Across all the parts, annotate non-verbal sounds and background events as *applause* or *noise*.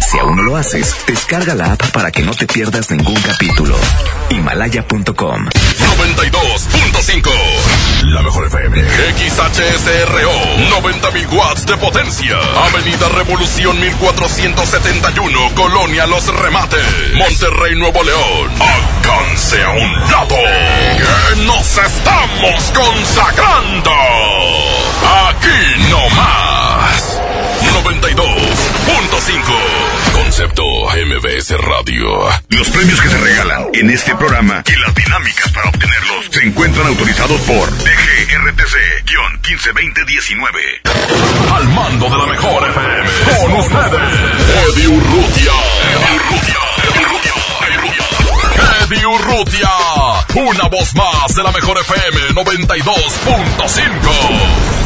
Si aún no lo haces, descarga la app para que no te pierdas ningún capítulo. Himalaya.com 92.5 La mejor FM XHSRO 90.000 watts de potencia. Avenida Revolución 1471 Colonia Los Remates. Monterrey Nuevo León. Alcance a un lado. Que nos estamos consagrando. Aquí no más. 92.5 Concepto MBS Radio. Los premios que se regalan en este programa y las dinámicas para obtenerlos se encuentran autorizados por DGRTC-152019. Al mando de la mejor FM. Con ustedes. Eddie Urrutia. Eddie Urrutia. Eddie Urrutia. Una voz más de la mejor FM 92.5.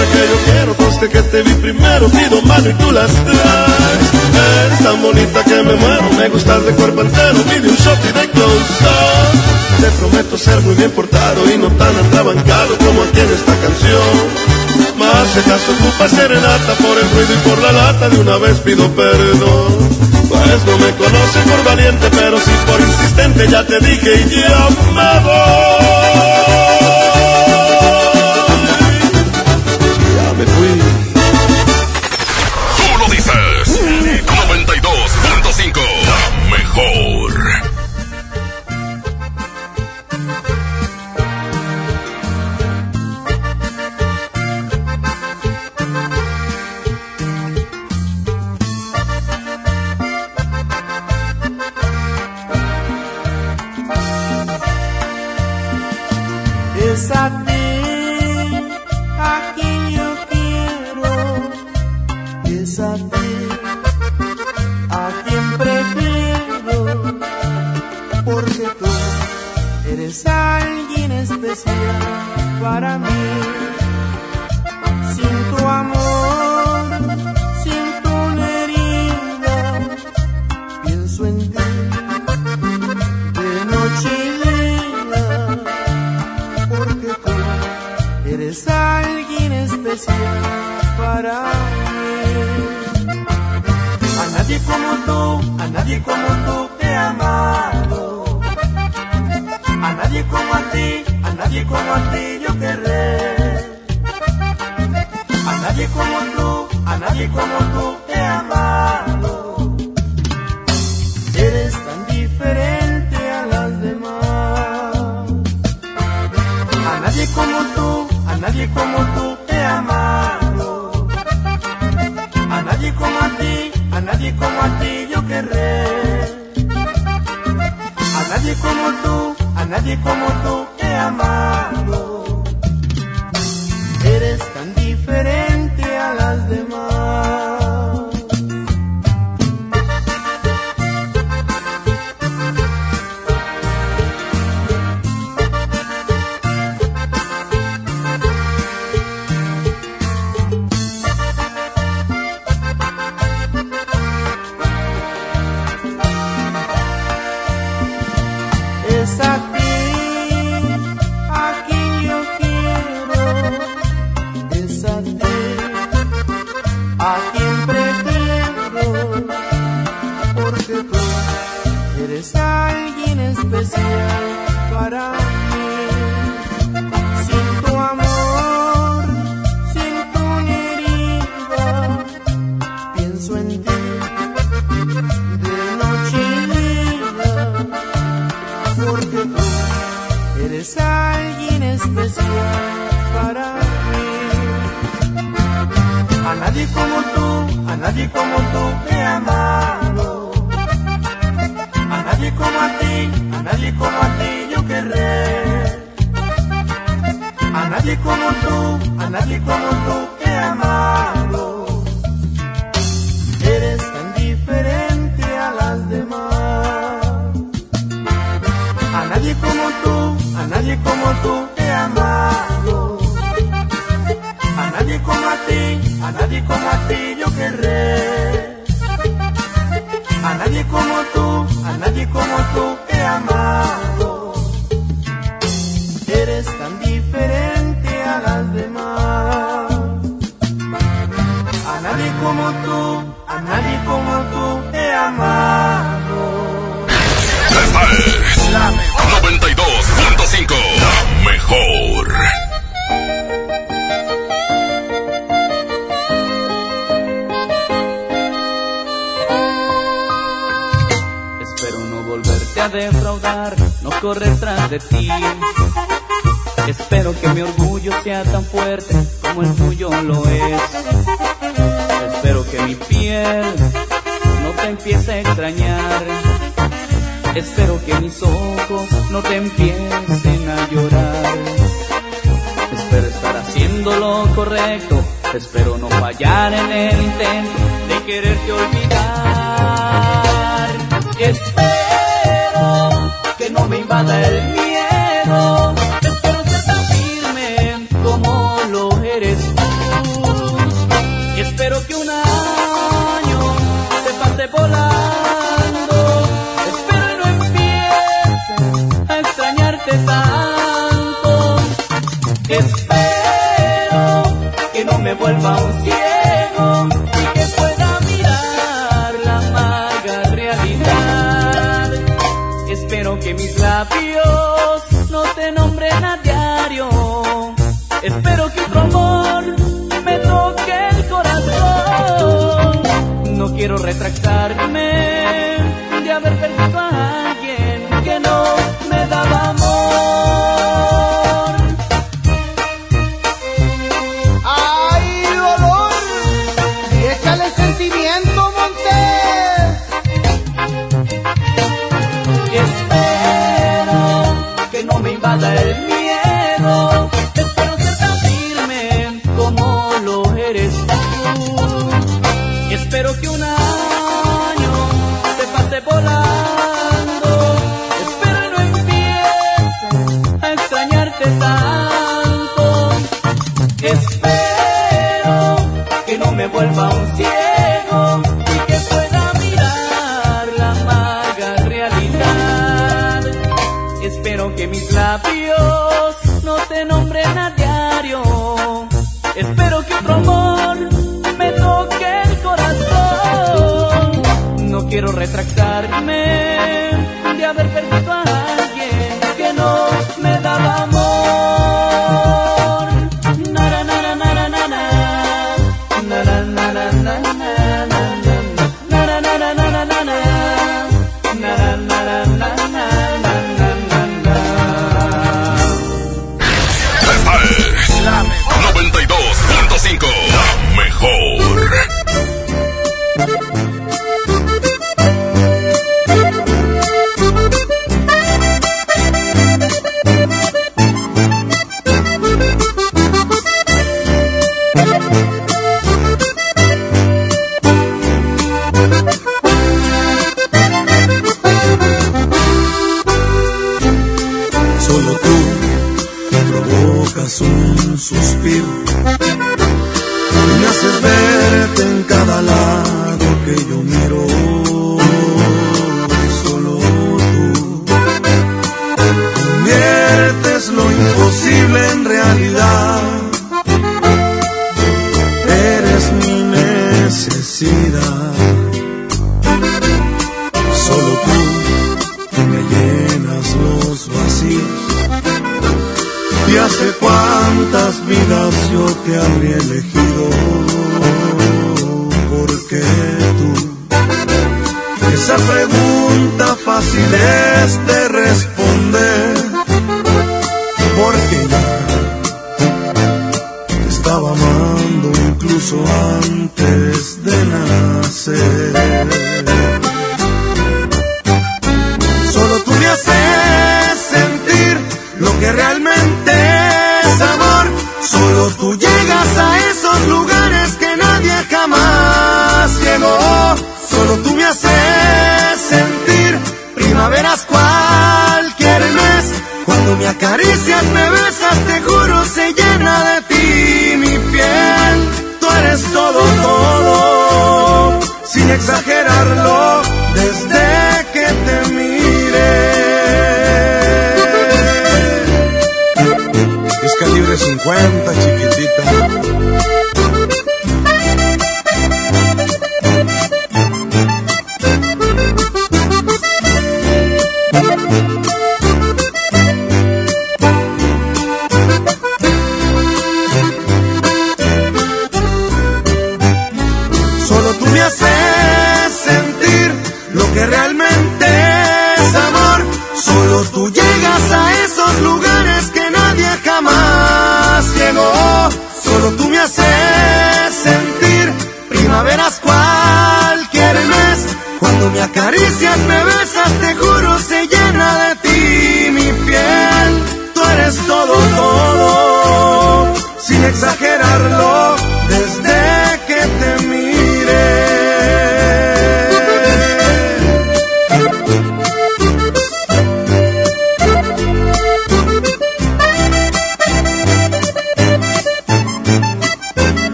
Que yo quiero, coste que te vi primero, pido mano y tú las traes. Eres tan bonita que me muero, me gustas de cuerpo entero, pide un shot y de close up. Te prometo ser muy bien portado y no tan atrabancado como aquí en esta canción. Más si acaso ocupa serenata por el ruido y por la lata, de una vez pido perdón. Pues no me conoces por valiente, pero sí por insistente, ya te dije y ya me voy. Como nadie como tú, a nadie como tú te he amado. A nadie como a ti, a nadie como a ti yo querré. A nadie como tú, a nadie como tú te he amado. Mejor. Espero no volverte a defraudar, no correr tras de ti. Espero que mi orgullo sea tan fuerte como el tuyo lo es. Espero que mi piel no te empiece a extrañar Espero que mis ojos no te empiecen a llorar. Espero estar haciendo lo correcto. Espero no fallar en el intento de quererte olvidar. Espero que no me invada el miedo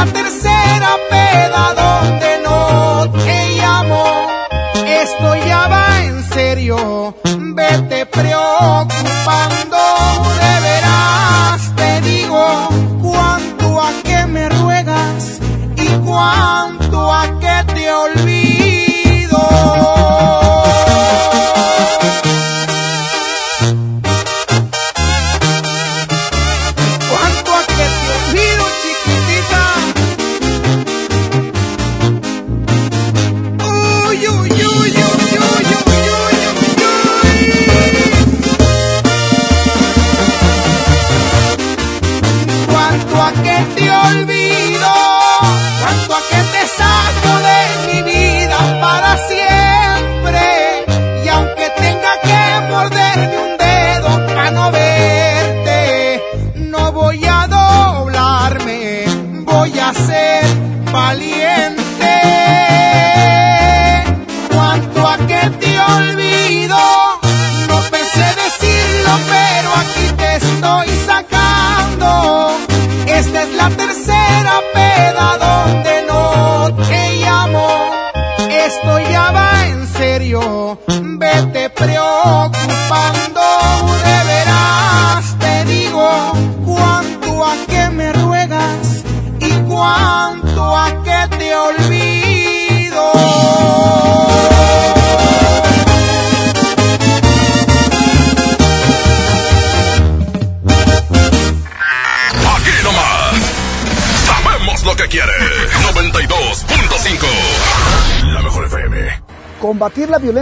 hacer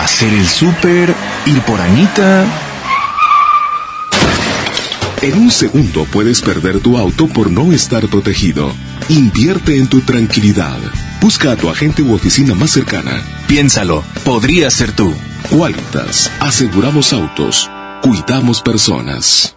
Hacer el súper, ir por Anita. En un segundo puedes perder tu auto por no estar protegido. Invierte en tu tranquilidad. Busca a tu agente u oficina más cercana. Piénsalo, podría ser tú. Qualitas. Aseguramos autos. Cuidamos personas.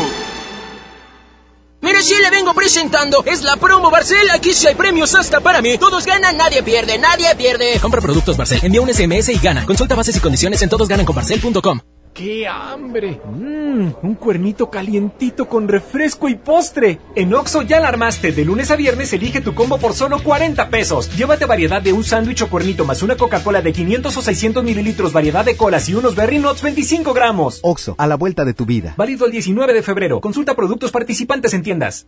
Mire, si le vengo presentando, es la promo Barcel. Aquí sí hay premios hasta para mí. Todos ganan, nadie pierde, nadie pierde. Compra productos Barcel, envía un SMS y gana. Consulta bases y condiciones en todosgananconbarcel.com. ¡Qué hambre! Mmm, un cuernito calientito con refresco y postre. En Oxo ya la armaste. De lunes a viernes elige tu combo por solo 40 pesos. Llévate variedad de un sándwich o cuernito más una Coca-Cola de 500 o 600 mililitros, variedad de colas y unos Berry Nuts 25 gramos. Oxo, a la vuelta de tu vida. Válido el 19 de febrero. Consulta productos participantes en tiendas.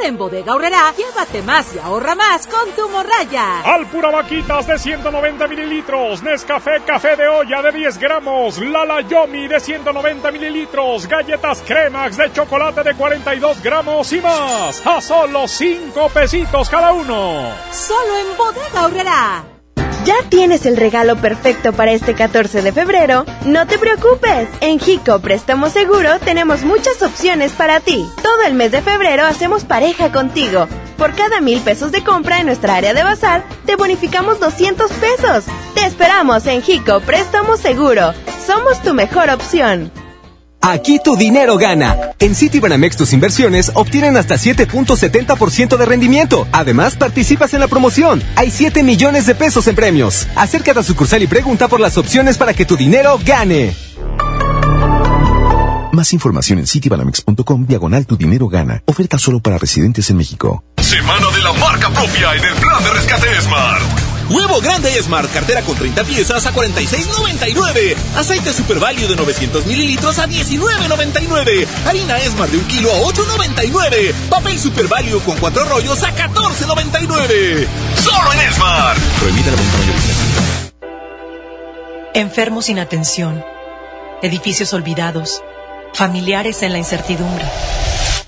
Ahora en Bodega Horrera, llévate más y ahorra más con tu morraya. Alpura Vaquitas de 190 mililitros, Nescafé Café de olla de 10 gramos, Lala Yomi de 190 mililitros, galletas Cremax de chocolate de 42 gramos y más. A solo 5 pesitos cada uno. Solo en Bodega Horrera. ¿Ya tienes el regalo perfecto para este 14 de febrero? No te preocupes. En Jico Préstamo Seguro tenemos muchas opciones para ti. Todo el mes de febrero hacemos pareja contigo. Por cada mil pesos de compra en nuestra área de bazar, te bonificamos 200 pesos. Te esperamos en Jico Préstamo Seguro. Somos tu mejor opción. Aquí tu dinero gana. En Citibanamex tus inversiones obtienen hasta 7.70% de rendimiento. Además, participas en la promoción. Hay 7 millones de pesos en premios. Acércate a sucursal y pregunta por las opciones para que tu dinero gane. Más información en citibanamex.com diagonal tu dinero gana. Oferta solo para residentes en México. Semana de la marca propia en el plan de rescate Smart. Huevo grande Smart, cartera con 30 piezas a 46.99. Aceite Super Value de 900 mililitros a 19.99. Harina Smart de un kilo a 8.99. Papel Super Value con cuatro rollos a 14.99. Solo en Smart. Prohibida la Enfermos sin atención. Edificios olvidados. Familiares en la incertidumbre.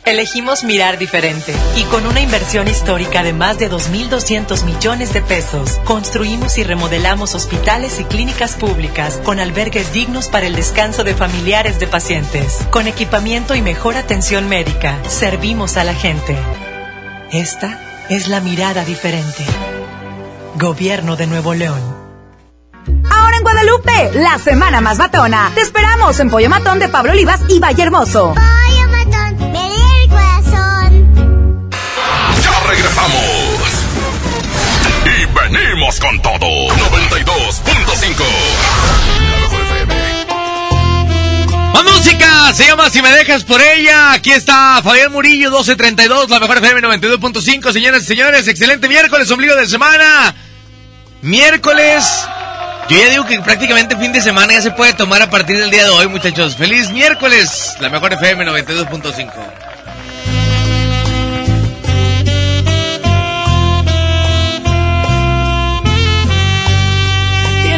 Elegimos mirar diferente y con una inversión histórica de más de 2.200 millones de pesos, construimos y remodelamos hospitales y clínicas públicas con albergues dignos para el descanso de familiares de pacientes. Con equipamiento y mejor atención médica, servimos a la gente. Esta es la mirada diferente. Gobierno de Nuevo León. Ahora en Guadalupe, la semana más matona. Te esperamos en Pollo Matón de Pablo Olivas y Valle Hermoso. Con todo. 92.5. Más música, se llama Si me dejas por ella. Aquí está Fabián Murillo, 1232, la mejor FM 92.5. Señoras y señores, excelente miércoles, ombligo de semana. Miércoles. Yo ya digo que prácticamente fin de semana ya se puede tomar a partir del día de hoy, muchachos. Feliz miércoles, la mejor FM 92.5.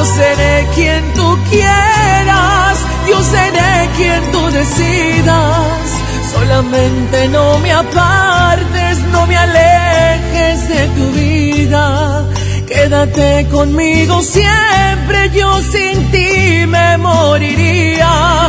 Yo seré quien tú quieras, yo seré quien tú decidas. Solamente no me apartes, no me alejes de tu vida. Quédate conmigo siempre, yo sin ti me moriría.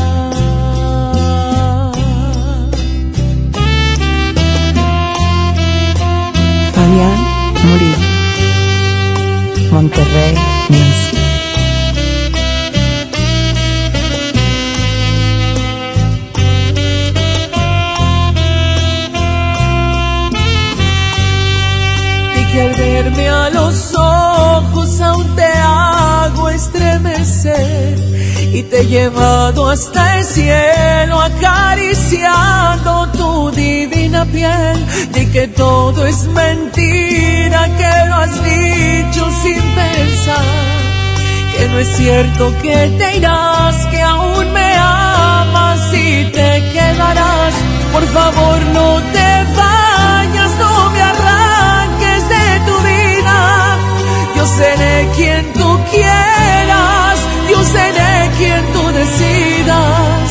Murillo. Monterrey, México. y que al verme a los ojos aún te hago estremecer y te he llevado hasta el cielo acariciando tu divina piel. De que todo es mentira que lo has dicho sin pensar. Que no es cierto que te irás que aún me amas y te quedarás. Por favor no te vayas no me arranques de tu vida. Yo seré quien tú quieras yo seré quien tú decidas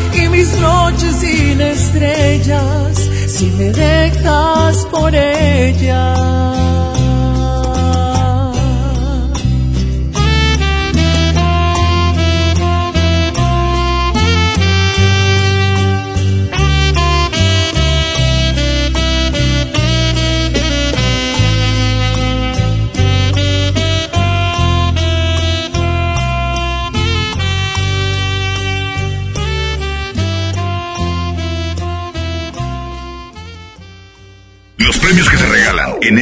mis noches sin estrellas si me dejas por ella.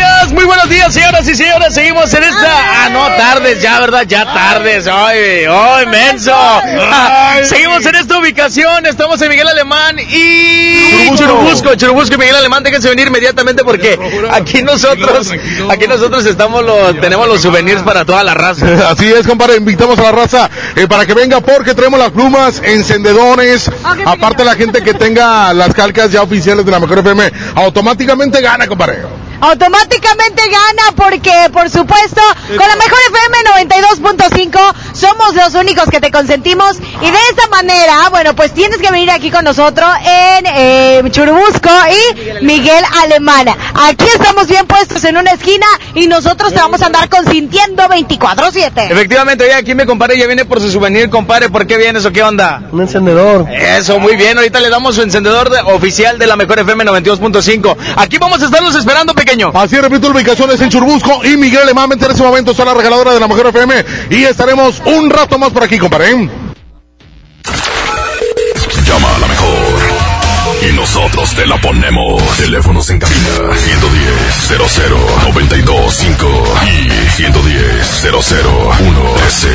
días, muy buenos días, señoras y señores. Seguimos en esta. Ah, no, tardes ya, ¿verdad? Ya tardes. Ay, ay, menso. seguimos en esta ubicación. Estamos en Miguel Alemán y. Churubusco, Churubusco y Miguel Alemán. Déjense venir inmediatamente porque aquí nosotros, aquí nosotros estamos los, tenemos los souvenirs para toda la raza. *laughs* Así es, compadre. Invitamos a la raza eh, para que venga porque traemos las plumas, encendedores. Aparte, la gente que tenga las calcas ya oficiales de la Mejor FM automáticamente gana, compadre automáticamente gana porque, por supuesto, con la mejor FM 92.5 somos los únicos que te consentimos y de esta manera, bueno, pues tienes que venir aquí con nosotros en eh, Churubusco y Miguel Alemana. Aquí estamos bien puestos en una esquina y nosotros te vamos a andar consintiendo 24-7. Efectivamente, oye, aquí me compadre ya viene por su souvenir, compadre, ¿por qué vienes o qué onda? Un encendedor. Eso, muy bien, ahorita le damos su encendedor oficial de la mejor FM 92.5. Aquí vamos a estarlos esperando, pequeño Así repito, la ubicación es en Churbusco y Miguel Alemán. En ese momento está la regaladora de la Mujer FM y estaremos un rato más por aquí, compadre. Nosotros te la ponemos. Teléfonos en cabina 110 00 925 y 110 001 S.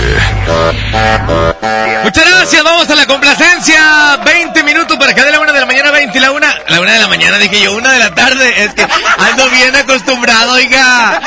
Muchas gracias, vamos a la complacencia. 20 minutos para que dé la una de la mañana, 20 y la una. La una de la mañana dije yo, una de la tarde. Es que ando bien acostumbrado, oiga.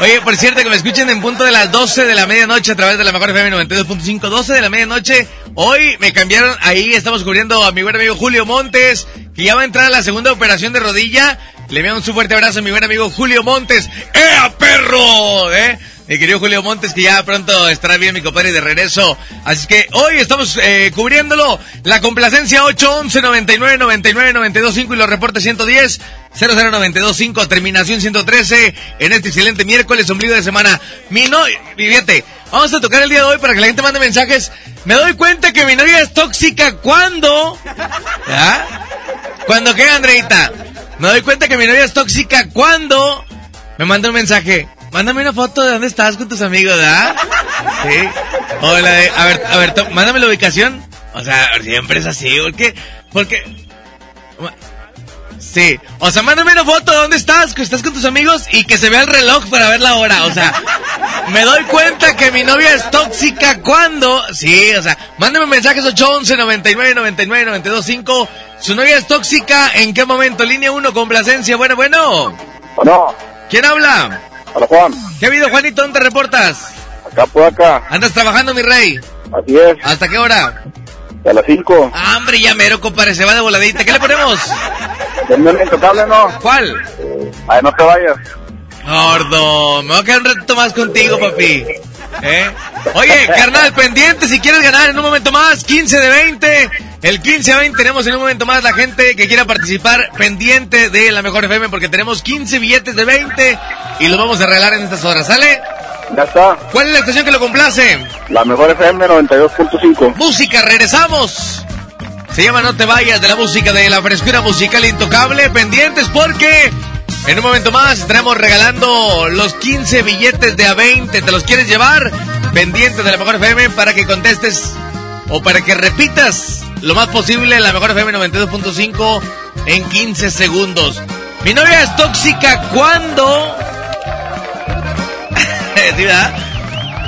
Oye, por cierto, que me escuchen en punto de las 12 de la medianoche a través de la mejor FM 92.5. 12 de la medianoche. Hoy me cambiaron ahí, estamos cubriendo a mi buen amigo Julio Montes, que ya va a entrar a la segunda operación de rodilla. Le envío un fuerte abrazo a mi buen amigo Julio Montes. ¡Ea, perro! ¿Eh? mi querido Julio Montes, que ya pronto estará bien mi compadre de regreso. Así que hoy estamos eh, cubriéndolo. La complacencia 811 99 99 925 y los reportes 110 00925, terminación 113 en este excelente miércoles, ombligo de semana. Mi no, fíjate, vamos a tocar el día de hoy para que la gente mande mensajes. Me doy cuenta que mi novia es tóxica cuando. ¿Ya? ¿Cuándo qué, Andreita? Me doy cuenta que mi novia es tóxica cuando me manda un mensaje. Mándame una foto de dónde estás con tus amigos, ¿verdad? Sí. O la de, a ver, a ver, mándame la ubicación. O sea, siempre es así, ¿por qué? Porque... Sí, o sea, mándame una foto de dónde estás, que estás con tus amigos y que se vea el reloj para ver la hora. O sea, *laughs* me doy cuenta que mi novia es tóxica cuando. Sí, o sea, mándame mensajes 811 99 99 92 5. Su novia es tóxica, ¿en qué momento? Línea 1, complacencia. Bueno, bueno. No. ¿Quién habla? Hola, Juan. ¿Qué ha habido, Juanito? ¿Dónde te reportas? Acá por acá. ¿Andas trabajando, mi rey? Así es. ¿Hasta qué hora? A las 5. Ah, hombre, ya mero, compadre, se va de voladita. ¿Qué le ponemos? Denme intocable, ¿no? ¿Cuál? Ay, no te vayas. Gordo, me voy a quedar un ratito más contigo, papi. ¿Eh? Oye, carnal, pendiente si quieres ganar en un momento más, 15 de 20. El 15 a 20 tenemos en un momento más la gente que quiera participar pendiente de la mejor FM porque tenemos 15 billetes de 20 y los vamos a regalar en estas horas, ¿sale? Ya está. ¿Cuál es la estación que lo complace? La mejor FM 92.5. Música, regresamos. Se llama No te vayas de la música de la frescura musical intocable. Pendientes porque en un momento más estaremos regalando los 15 billetes de A20. ¿Te los quieres llevar? Pendientes de la mejor FM para que contestes o para que repitas lo más posible la mejor FM 92.5 en 15 segundos. Mi novia es tóxica cuando. ¿Sí, verdad?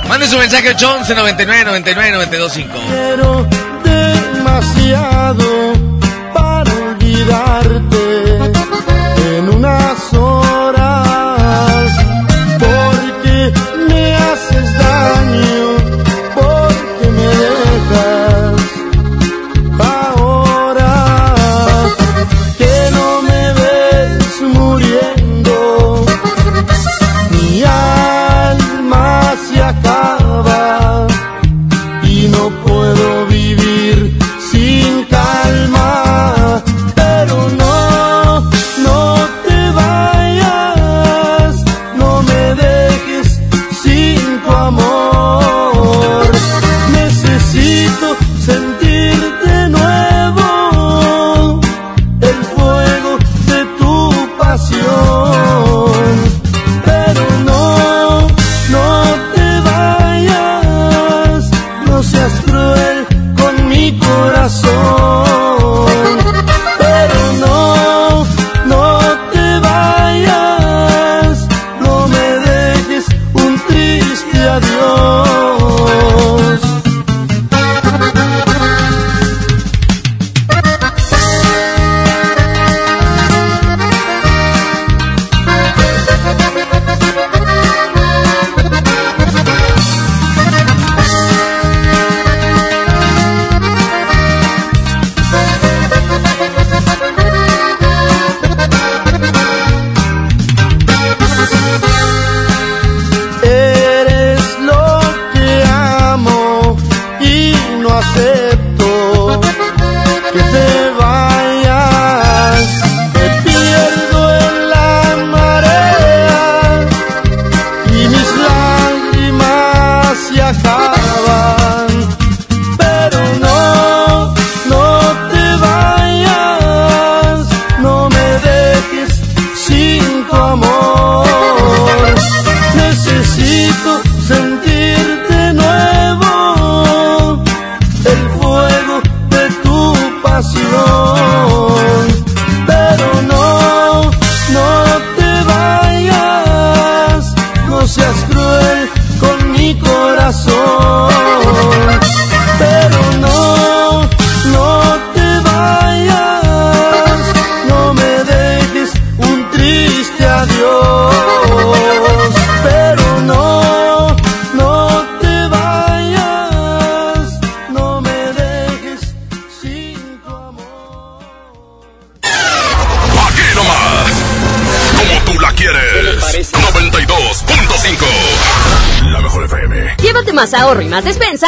Mande su mensaje 811 99 99 925. Quiero demasiado para olvidarte en unas horas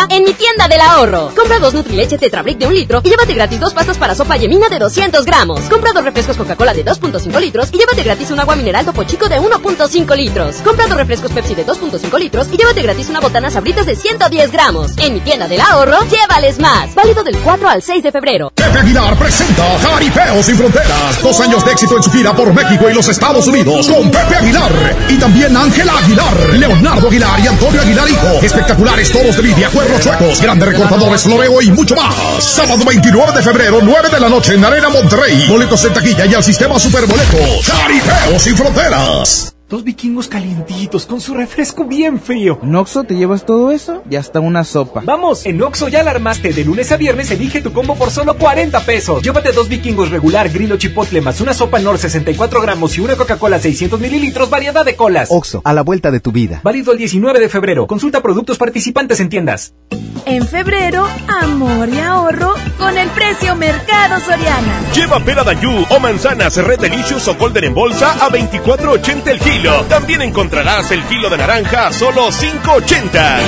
en mi tienda del ahorro. Compra dos Nutrileche Tetrabric de un litro y llévate gratis dos pastas para sopa yemina de 200 gramos. Compra dos refrescos Coca-Cola de 2.5 litros y llévate gratis un agua mineral Topo Chico de 1.5 litros. Compra dos refrescos Pepsi de 2.5 litros y llévate gratis una botana Sabritas de 110 gramos. En mi tienda del ahorro, llévales más. Válido del 4 al 6 de febrero. Pepe Aguilar presenta Jaripeo sin fronteras. Dos años de éxito en su gira por México y los Estados Unidos con Pepe Aguilar y también Ángela Aguilar, Leonardo Aguilar y Antonio Aguilar Hijo. Espectaculares todos de Lidia, cuernos chuecos, grandes recortadores, floreo y mucho más. Sábado 29 de febrero, 9 de la noche en Arena Monterrey. Boletos en taquilla y al sistema Superboletos. Jaripeo sin fronteras. Calientitos con su refresco bien frío. ¿En Oxxo te llevas todo eso? Y hasta una sopa. Vamos, en Oxo ya la armaste. De lunes a viernes elige tu combo por solo 40 pesos. Llévate dos vikingos regular, grillo chipotle, más una sopa Nor 64 gramos y una Coca-Cola 600 mililitros, variedad de colas. Oxo, a la vuelta de tu vida. Válido el 19 de febrero. Consulta productos participantes en tiendas. En febrero, amor y ahorro con el precio Mercado Soriana. Lleva pera Dayú o manzanas Red Delicious o Golden en bolsa a 24.80 el kilo. También encontrarás el kilo de naranja a solo 5.80.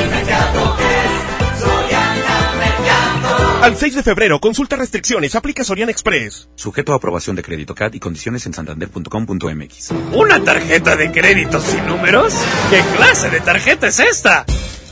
Al 6 de febrero, consulta restricciones, aplica Soriana Express. Sujeto a aprobación de crédito CAT y condiciones en santander.com.mx. ¿Una tarjeta de crédito sin números? ¿Qué clase de tarjeta es esta?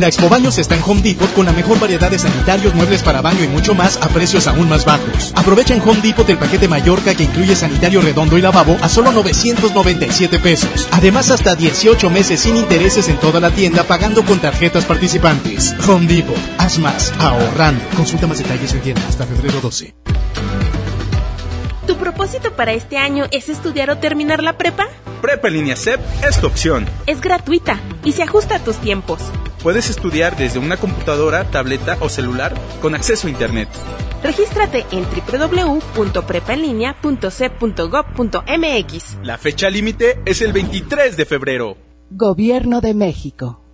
La Expo Baños está en Home Depot con la mejor variedad de sanitarios, muebles para baño y mucho más a precios aún más bajos. Aprovecha en Home Depot el paquete Mallorca que incluye sanitario redondo y lavabo a solo 997 pesos. Además, hasta 18 meses sin intereses en toda la tienda pagando con tarjetas participantes. Home Depot, haz más, ahorrando. Consulta más detalles en tienda hasta febrero 12. ¿Tu propósito para este año es estudiar o terminar la prepa? Prepa en línea CEP es tu opción. Es gratuita y se ajusta a tus tiempos. Puedes estudiar desde una computadora, tableta o celular con acceso a Internet. Regístrate en www.prepaenlinea.cep.gov.mx. La fecha límite es el 23 de febrero. Gobierno de México.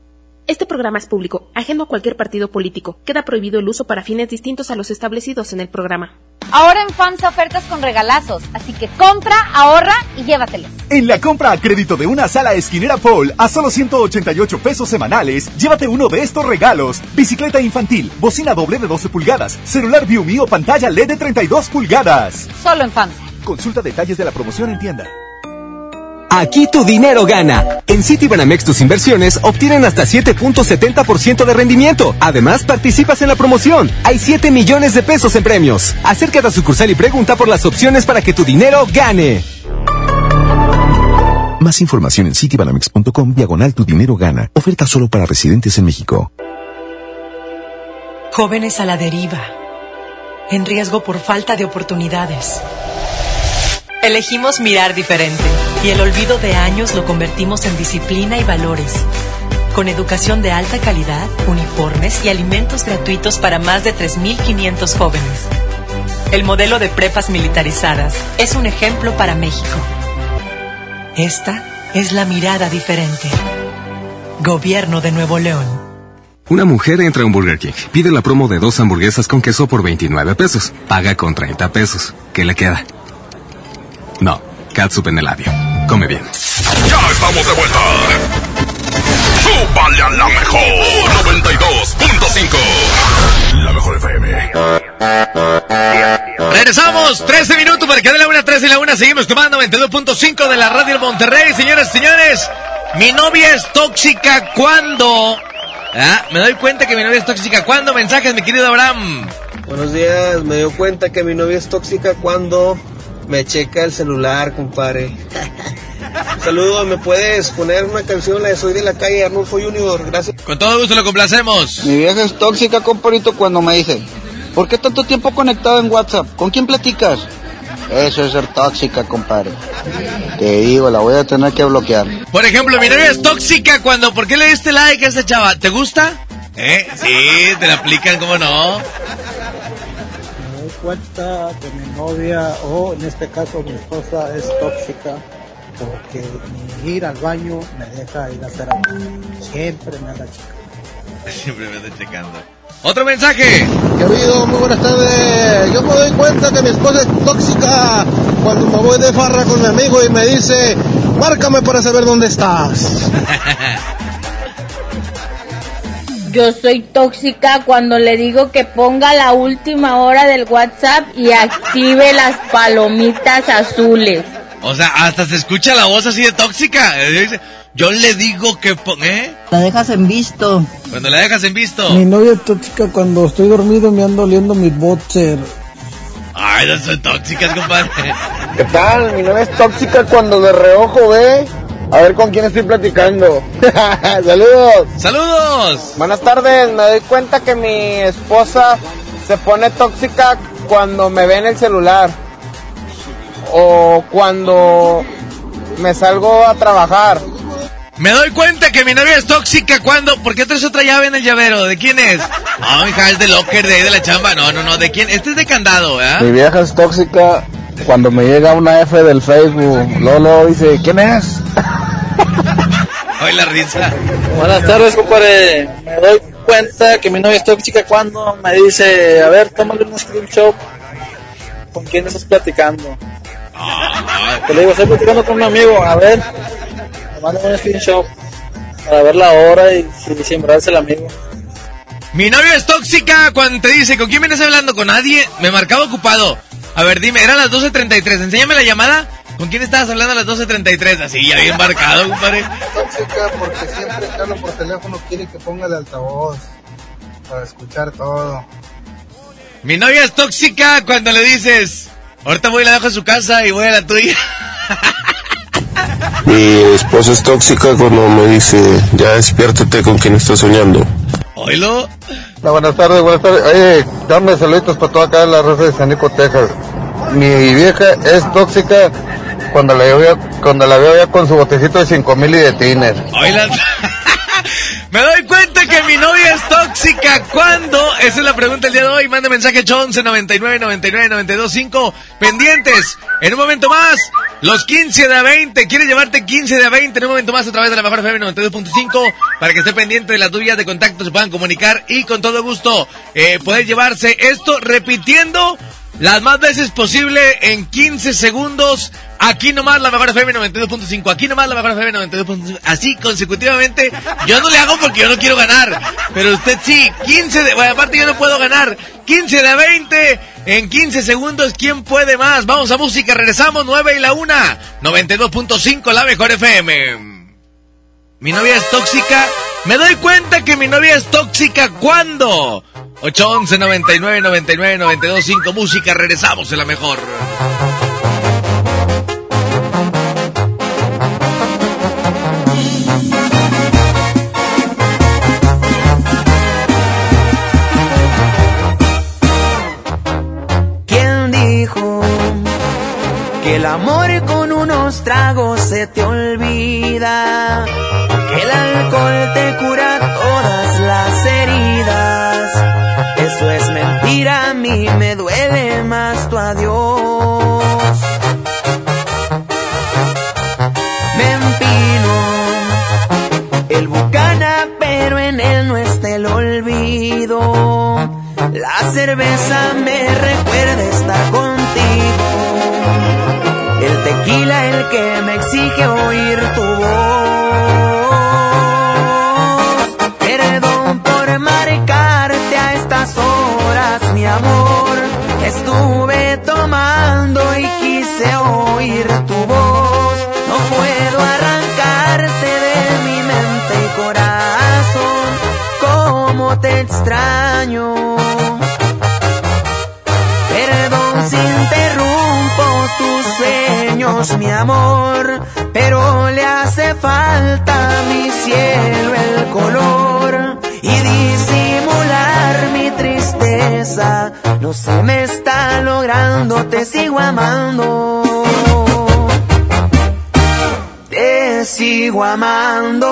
Este programa es público, ajeno a cualquier partido político. Queda prohibido el uso para fines distintos a los establecidos en el programa. Ahora en FAMSA ofertas con regalazos, así que compra, ahorra y llévatelos. En la compra a crédito de una sala esquinera Paul a solo 188 pesos semanales, llévate uno de estos regalos. Bicicleta infantil, bocina doble de 12 pulgadas, celular ViewMe o pantalla LED de 32 pulgadas. Solo en FAMSA. Consulta detalles de la promoción en tienda. Aquí tu dinero gana. En Citibanamex tus inversiones obtienen hasta 7.70% de rendimiento. Además, participas en la promoción. Hay 7 millones de pesos en premios. Acércate a sucursal y pregunta por las opciones para que tu dinero gane. Más información en citibanamex.com diagonal tu dinero gana. Oferta solo para residentes en México. Jóvenes a la deriva. En riesgo por falta de oportunidades. Elegimos mirar diferente y el olvido de años lo convertimos en disciplina y valores. Con educación de alta calidad, uniformes y alimentos gratuitos para más de 3.500 jóvenes. El modelo de prepas militarizadas es un ejemplo para México. Esta es la mirada diferente. Gobierno de Nuevo León. Una mujer entra a un Burger King, pide la promo de dos hamburguesas con queso por 29 pesos, paga con 30 pesos. ¿Qué le queda? No, catsup en el labio. Come bien. Ya estamos de vuelta. ¡Súbale a la mejor! 92.5. La mejor FM. Regresamos, 13 minutos para que dé la una, 13 y la una. Seguimos tomando 92.5 de la radio Monterrey. Señores, señores, mi novia es tóxica cuando. Ah, me doy cuenta que mi novia es tóxica. ¿Cuándo? Mensajes, mi querido Abraham. Buenos días, me doy cuenta que mi novia es tóxica cuando me checa el celular, compadre. Saludos, ¿me puedes poner una canción, la de Soy de la calle Arnulfo Junior? Gracias. Con todo gusto lo complacemos. Mi vieja es tóxica, compadrito, cuando me dice, ¿por qué tanto tiempo conectado en WhatsApp? ¿Con quién platicas? Eso es ser tóxica, compadre. Te digo, la voy a tener que bloquear. Por ejemplo, mi novia es tóxica cuando... ¿Por qué le diste like a esta chava? ¿Te gusta? ¿Eh? Sí, te la aplican, ¿cómo no? Cuenta que mi novia o en este caso mi esposa es tóxica porque ni ir al baño me deja ir a hacer algo. Siempre me anda checando. Siempre me anda checando. Otro mensaje. ¿Qué ha habido? Muy buenas tardes. Yo me doy cuenta que mi esposa es tóxica cuando me voy de farra con mi amigo y me dice, márcame para saber dónde estás. *laughs* Yo soy tóxica cuando le digo que ponga la última hora del WhatsApp y active las palomitas azules. O sea, hasta se escucha la voz así de tóxica. Eh, Yo le digo que... pon- ¿Eh? La dejas en visto. Cuando la dejas en visto. Mi novia es tóxica cuando estoy dormido me ando oliendo mi boxer. Ay, no son tóxicas, compadre. ¿Qué tal? Mi novia es tóxica cuando de reojo ve a ver con quién estoy platicando. *laughs* Saludos. Saludos. Buenas tardes. Me doy cuenta que mi esposa se pone tóxica cuando me ve en el celular. O cuando me salgo a trabajar. Me doy cuenta que mi novia es tóxica cuando... ¿Por qué traes otra llave en el llavero? ¿De quién es? Ah, hija, es de locker, de ahí de la chamba. No, no, no, ¿de quién? Este es de candado, ¿eh? Mi vieja es tóxica cuando me llega una F del Facebook. Lolo dice, ¿quién es? La risa. Buenas tardes, compadre. Me doy cuenta que mi novia es tóxica cuando me dice, a ver, tómale un screenshot. ¿Con quién estás platicando? Te le digo, estoy platicando con un amigo. A ver, manda un screenshot para ver la hora y si sembrarse el amigo. Mi novia es tóxica cuando te dice, ¿con quién vienes hablando? ¿Con nadie? Me marcaba ocupado. A ver, dime, eran las 12.33. Enséñame la llamada. ¿Con quién estabas hablando a las 12.33? Así, ya bien marcado, compadre. Tóxica porque siempre que hablo por teléfono quiere que ponga el altavoz para escuchar todo. Mi novia es tóxica cuando le dices, ahorita voy y la dejo a su casa y voy a la tuya. Mi esposa es tóxica cuando me dice, ya despiértate con quien estás soñando. Oílo. buenas tardes, buenas tardes. Oye, dame saluditos para toda acá en la raza de San Nico, Texas. Mi vieja es tóxica cuando la veo, cuando la veo ya con su botecito de 5000 y de tiner. *laughs* Me doy cuenta que mi novia es tóxica. ¿Cuándo? Esa es la pregunta del día de hoy. Manda mensaje 11 99 99 92 5. Pendientes. En un momento más, los 15 de a 20. ¿Quieres llevarte 15 de a 20 en un momento más a través de la mejor FM 92.5? Para que esté pendiente de las vías de contacto, se puedan comunicar y con todo gusto eh, poder llevarse esto repitiendo las más veces posible en 15 segundos. Aquí nomás la mejor FM 92.5. Aquí nomás la mejor FM 92.5. Así consecutivamente. Yo no le hago porque yo no quiero ganar. Pero usted sí. 15 de... Bueno, aparte yo no puedo ganar. 15 de 20 en 15 segundos. ¿Quién puede más? Vamos a música. Regresamos 9 y la 1. 92.5 la mejor FM. Mi novia es tóxica. Me doy cuenta que mi novia es tóxica cuando 811 99 99 92 5 música, regresamos en la mejor. ¿Quién dijo que el amor con unos tragos se te olvida? El alcohol te cura todas las heridas. Eso es mentira, a mí me duele más tu adiós. Me empino el bucana, pero en él no está el olvido. La cerveza me recuerda estar contigo. El tequila el que me exige oír tu Te extraño. Perdón si interrumpo tus sueños, mi amor, pero le hace falta a mi cielo el color y disimular mi tristeza. No se me está logrando, te sigo amando. Te sigo amando.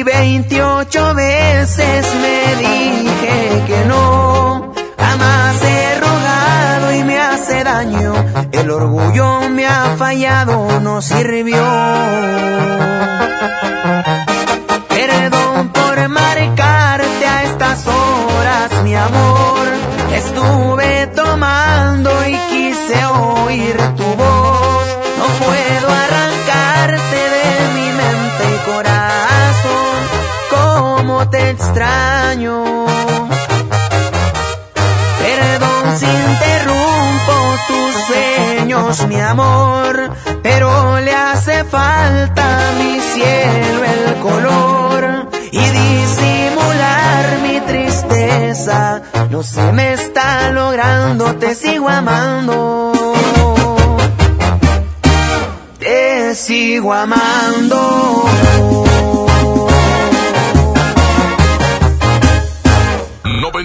Y 28 veces me dije que no. Jamás he rogado y me hace daño. El orgullo me ha fallado, no sirvió. Perdón por marcarte a estas horas, mi amor. Estuve extraño. Perdón si interrumpo tus sueños, mi amor, pero le hace falta mi cielo el color y disimular mi tristeza. No se me está logrando, te sigo amando. Te sigo amando.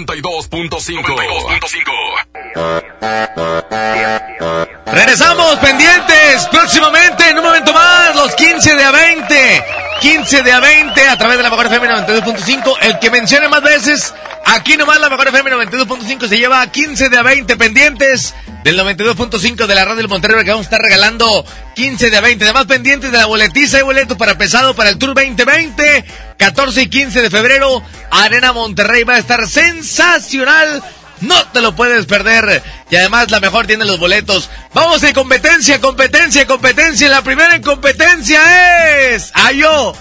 92.5. Regresamos pendientes próximamente en un momento más, los 15 de a 20. 15 de a 20 a través de la mejor FM 92.5. El que mencione más veces, aquí nomás la mejor FM 92.5 se lleva 15 de a 20 pendientes del 92.5 de la radio del Monterrey que vamos a estar regalando 15 de a 20. Además pendientes de la boletiza y boleto para pesado para el Tour 2020. 14 y 15 de febrero, Arena Monterrey va a estar sensacional. No te lo puedes perder. Y además la mejor tiene los boletos. Vamos en competencia, competencia, competencia. La primera en competencia es... Ah, yo.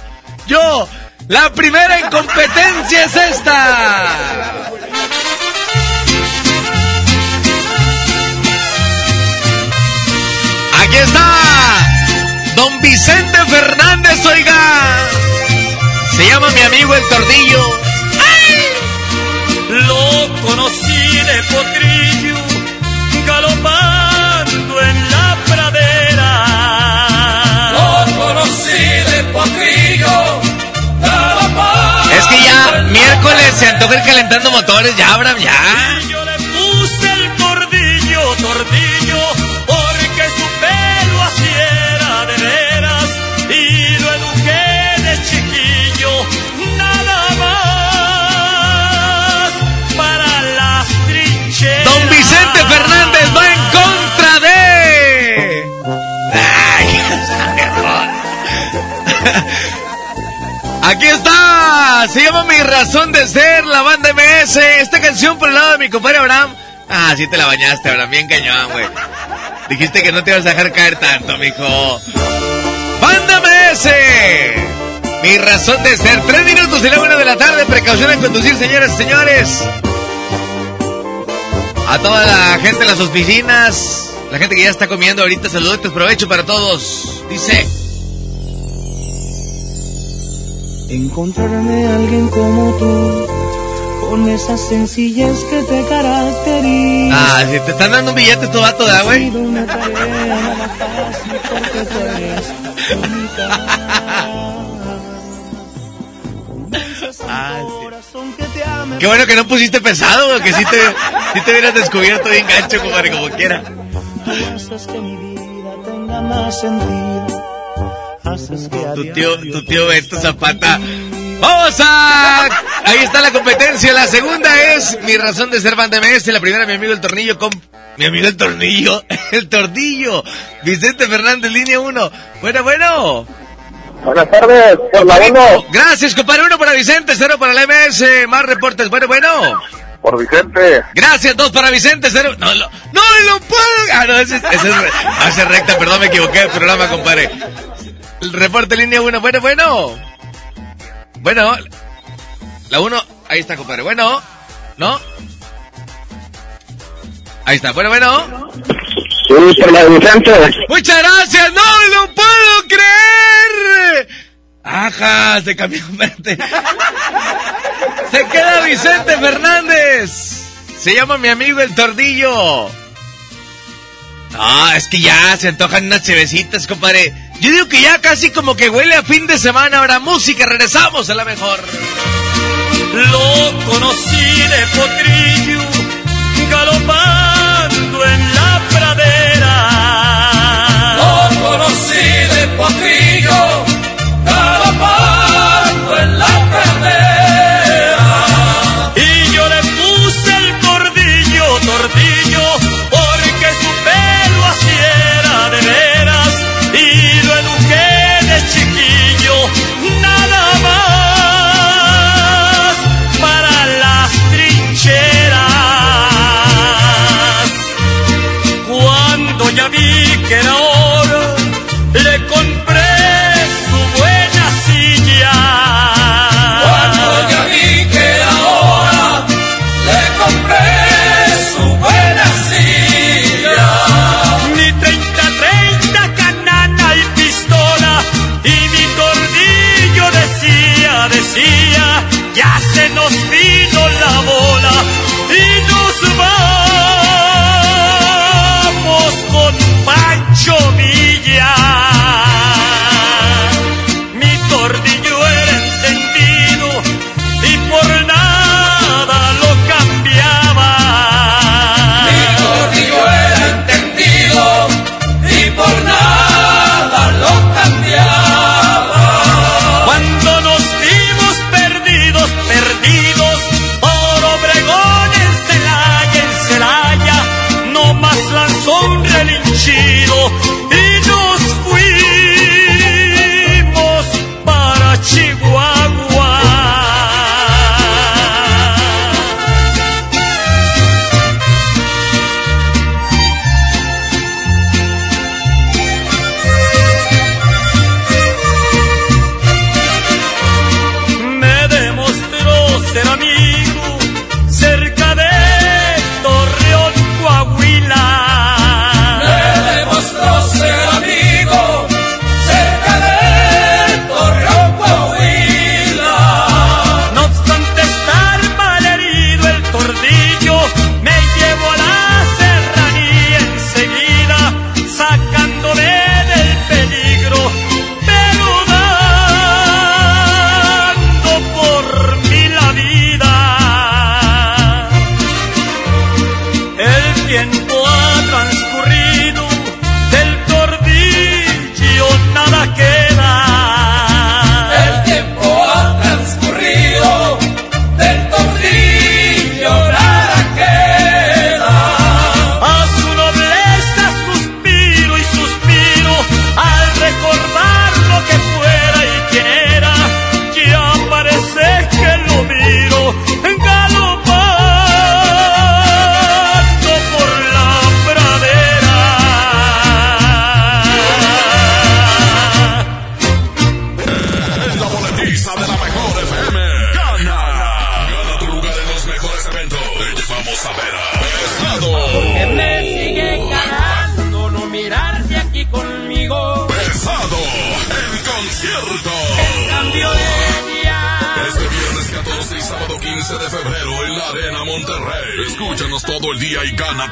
Yo. La primera en competencia es esta. Aquí está. Don Vicente Fernández, oiga. Se llama mi amigo el Tordillo. Lo conocí de potrillo, galopando en la pradera. Lo conocí de potrillo, galopando. Es que ya miércoles se antoja ir calentando motores, ya, Abraham, ya. *laughs* Aquí está, se llama Mi Razón de Ser, la banda MS. Esta canción por el lado de mi compadre Abraham. Ah, sí te la bañaste, Abraham, bien cañón, güey. Dijiste que no te ibas a dejar caer tanto, mijo. ¡Banda MS! Mi razón de ser. Tres minutos y la una de la tarde. Precaución en conducir, señoras y señores. A toda la gente en las oficinas, la gente que ya está comiendo ahorita, saludos, provecho para todos. Dice. Encontrarme a alguien como tú, con esa sencillez que te caracteriza. Ah, si te están dando un billete tu vato, ¿da, güey? Tú eres única. Ah, Qué bueno que no pusiste pesado, güey, que sí te, sí te hubieras descubierto bien gancho, compadre, como quiera. Que mi vida tenga más sentido. Haces que a Tu tío, tu tío Beto Zapata. ¡Vamos a! Ahí está la competencia. La segunda es mi razón de ser banda MS. La primera, mi amigo el tornillo con. Mi amigo el tornillo. *laughs* El tornillo. Vicente Fernández, línea 1. Bueno, bueno. Buenas tardes, por la. Gracias, compadre. Uno para Vicente, cero para el MS. Más reportes. Bueno, bueno. Por Vicente. Gracias, dos para Vicente, cero. No, lo, no lo puedo. Ah, no, ese, ese es, ese es recta, perdón, me equivoqué del programa, compadre. El reporte línea 1. Bueno, bueno. Bueno. La 1. Ahí está, compadre. Bueno. ¿No? Ahí está. Bueno, bueno. Sí, por la de Vicente. Muchas gracias. No lo puedo creer. Ajá, se cambió *laughs* mente. Se queda Vicente Fernández. Se llama mi amigo el Tordillo. Ah, es que ya se antojan unas chevecitas, compadre. Yo digo que ya casi como que huele a fin de semana. Ahora música, regresamos a la mejor. Lo conocí de potrillo, galopando en la pradera. Lo conocí de potrillo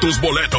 día y gana tus boletos.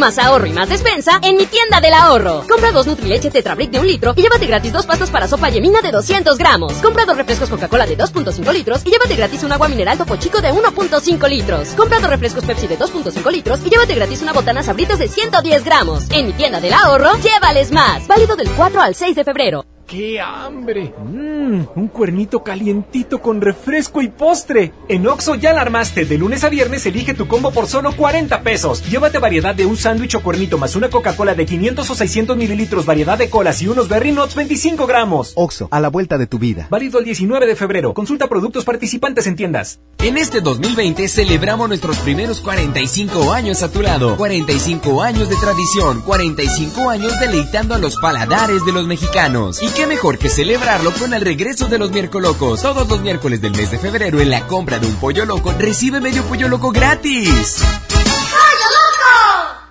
Más ahorro y más despensa en mi tienda del ahorro. Compra dos Nutrileche Tetrabric de un litro y llévate gratis dos pastas para sopa yemina de 200 gramos. Compra dos refrescos Coca-Cola de 2.5 litros y llévate gratis un agua mineral Topo Chico de 1.5 litros. Compra dos refrescos Pepsi de 2.5 litros y llévate gratis una botana Sabritas de 110 gramos. En mi tienda del ahorro, llévales más. Válido del 4 al 6 de febrero. ¡Qué hambre! Mmm, un cuernito calientito con refresco y postre. En Oxo ya la armaste. De lunes a viernes elige tu combo por solo 40 pesos. Llévate variedad de un sándwich o cuernito más una Coca-Cola de 500 o 600 mililitros, variedad de colas y unos Berry Nuts 25 gramos. Oxo, a la vuelta de tu vida. Válido el 19 de febrero. Consulta productos participantes en tiendas. En este 2020 celebramos nuestros primeros 45 años a tu lado. 45 años de tradición. 45 años deleitando a los paladares de los mexicanos. Y qué mejor que celebrarlo con el regreso de los miércolocos. Todos los miércoles del mes de febrero en la compra de un pollo loco recibe medio pollo loco gratis.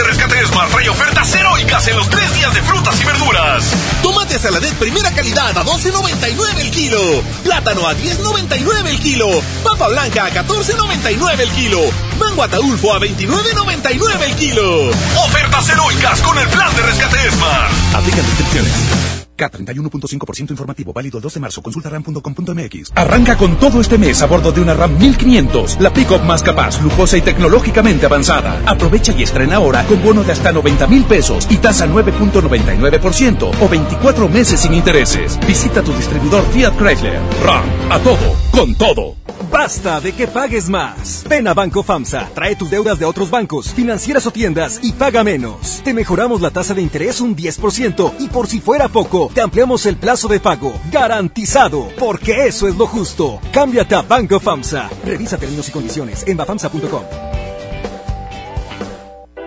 De rescate Smart trae ofertas heroicas en los tres días de frutas y verduras. Tomate saladet primera calidad a 12.99 el kilo. Plátano a 10.99 el kilo. Papa blanca a 14.99 el kilo. Mango ataulfo a 29.99 el kilo. Ofertas heroicas con el plan de rescate Smart. Aplican restricciones. K31.5% informativo, válido el 2 de marzo. Consulta ram.com.mx. Arranca con todo este mes a bordo de una RAM 1500, la pick-up más capaz, lujosa y tecnológicamente avanzada. Aprovecha y estrena ahora con bono de hasta 90 mil pesos y tasa 9.99% o 24 meses sin intereses. Visita tu distribuidor Fiat Chrysler. RAM, a todo, con todo. Basta de que pagues más. Ven a Banco FAMSA, trae tus deudas de otros bancos, financieras o tiendas y paga menos. Te mejoramos la tasa de interés un 10% y por si fuera poco, te ampliamos el plazo de pago. Garantizado, porque eso es lo justo. Cámbiate a Banco FAMSA. Revisa términos y condiciones en bafamsa.com.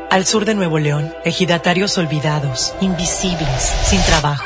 Al sur de Nuevo León, ejidatarios olvidados, invisibles, sin trabajo.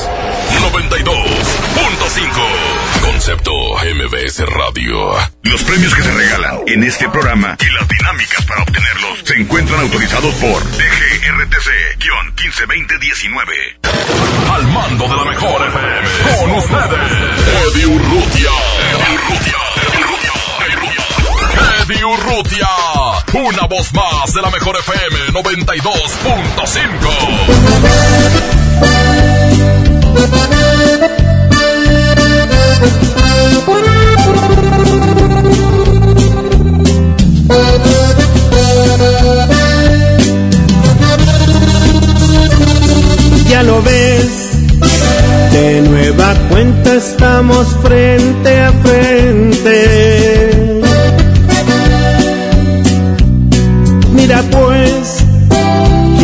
92.5. Concepto MBS Radio. Los premios que se regalan en este programa y las dinámicas para obtenerlos se encuentran autorizados por DGRTC-152019. Al mando de la mejor FM. Con ustedes. Eddie Urrutia. Eddie Urrutia. Eddie Urrutia. Una voz más de la mejor FM 92.5. Ya lo ves, de nueva cuenta estamos frente a frente.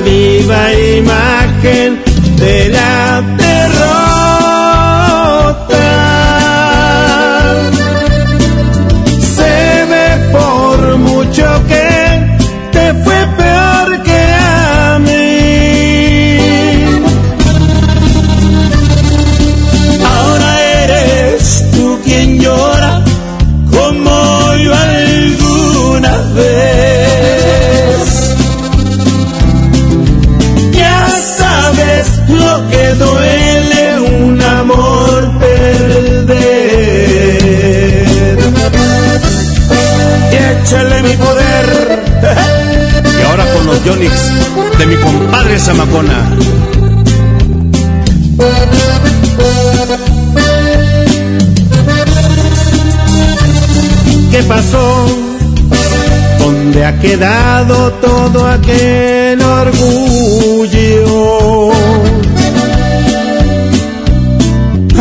Viva imagen de la derrota. Lo que duele un amor perder. Y échale mi poder. Y ahora con los Yonix de mi compadre Zamacona. ¿Qué pasó? ¿Dónde ha quedado todo aquel orgullo?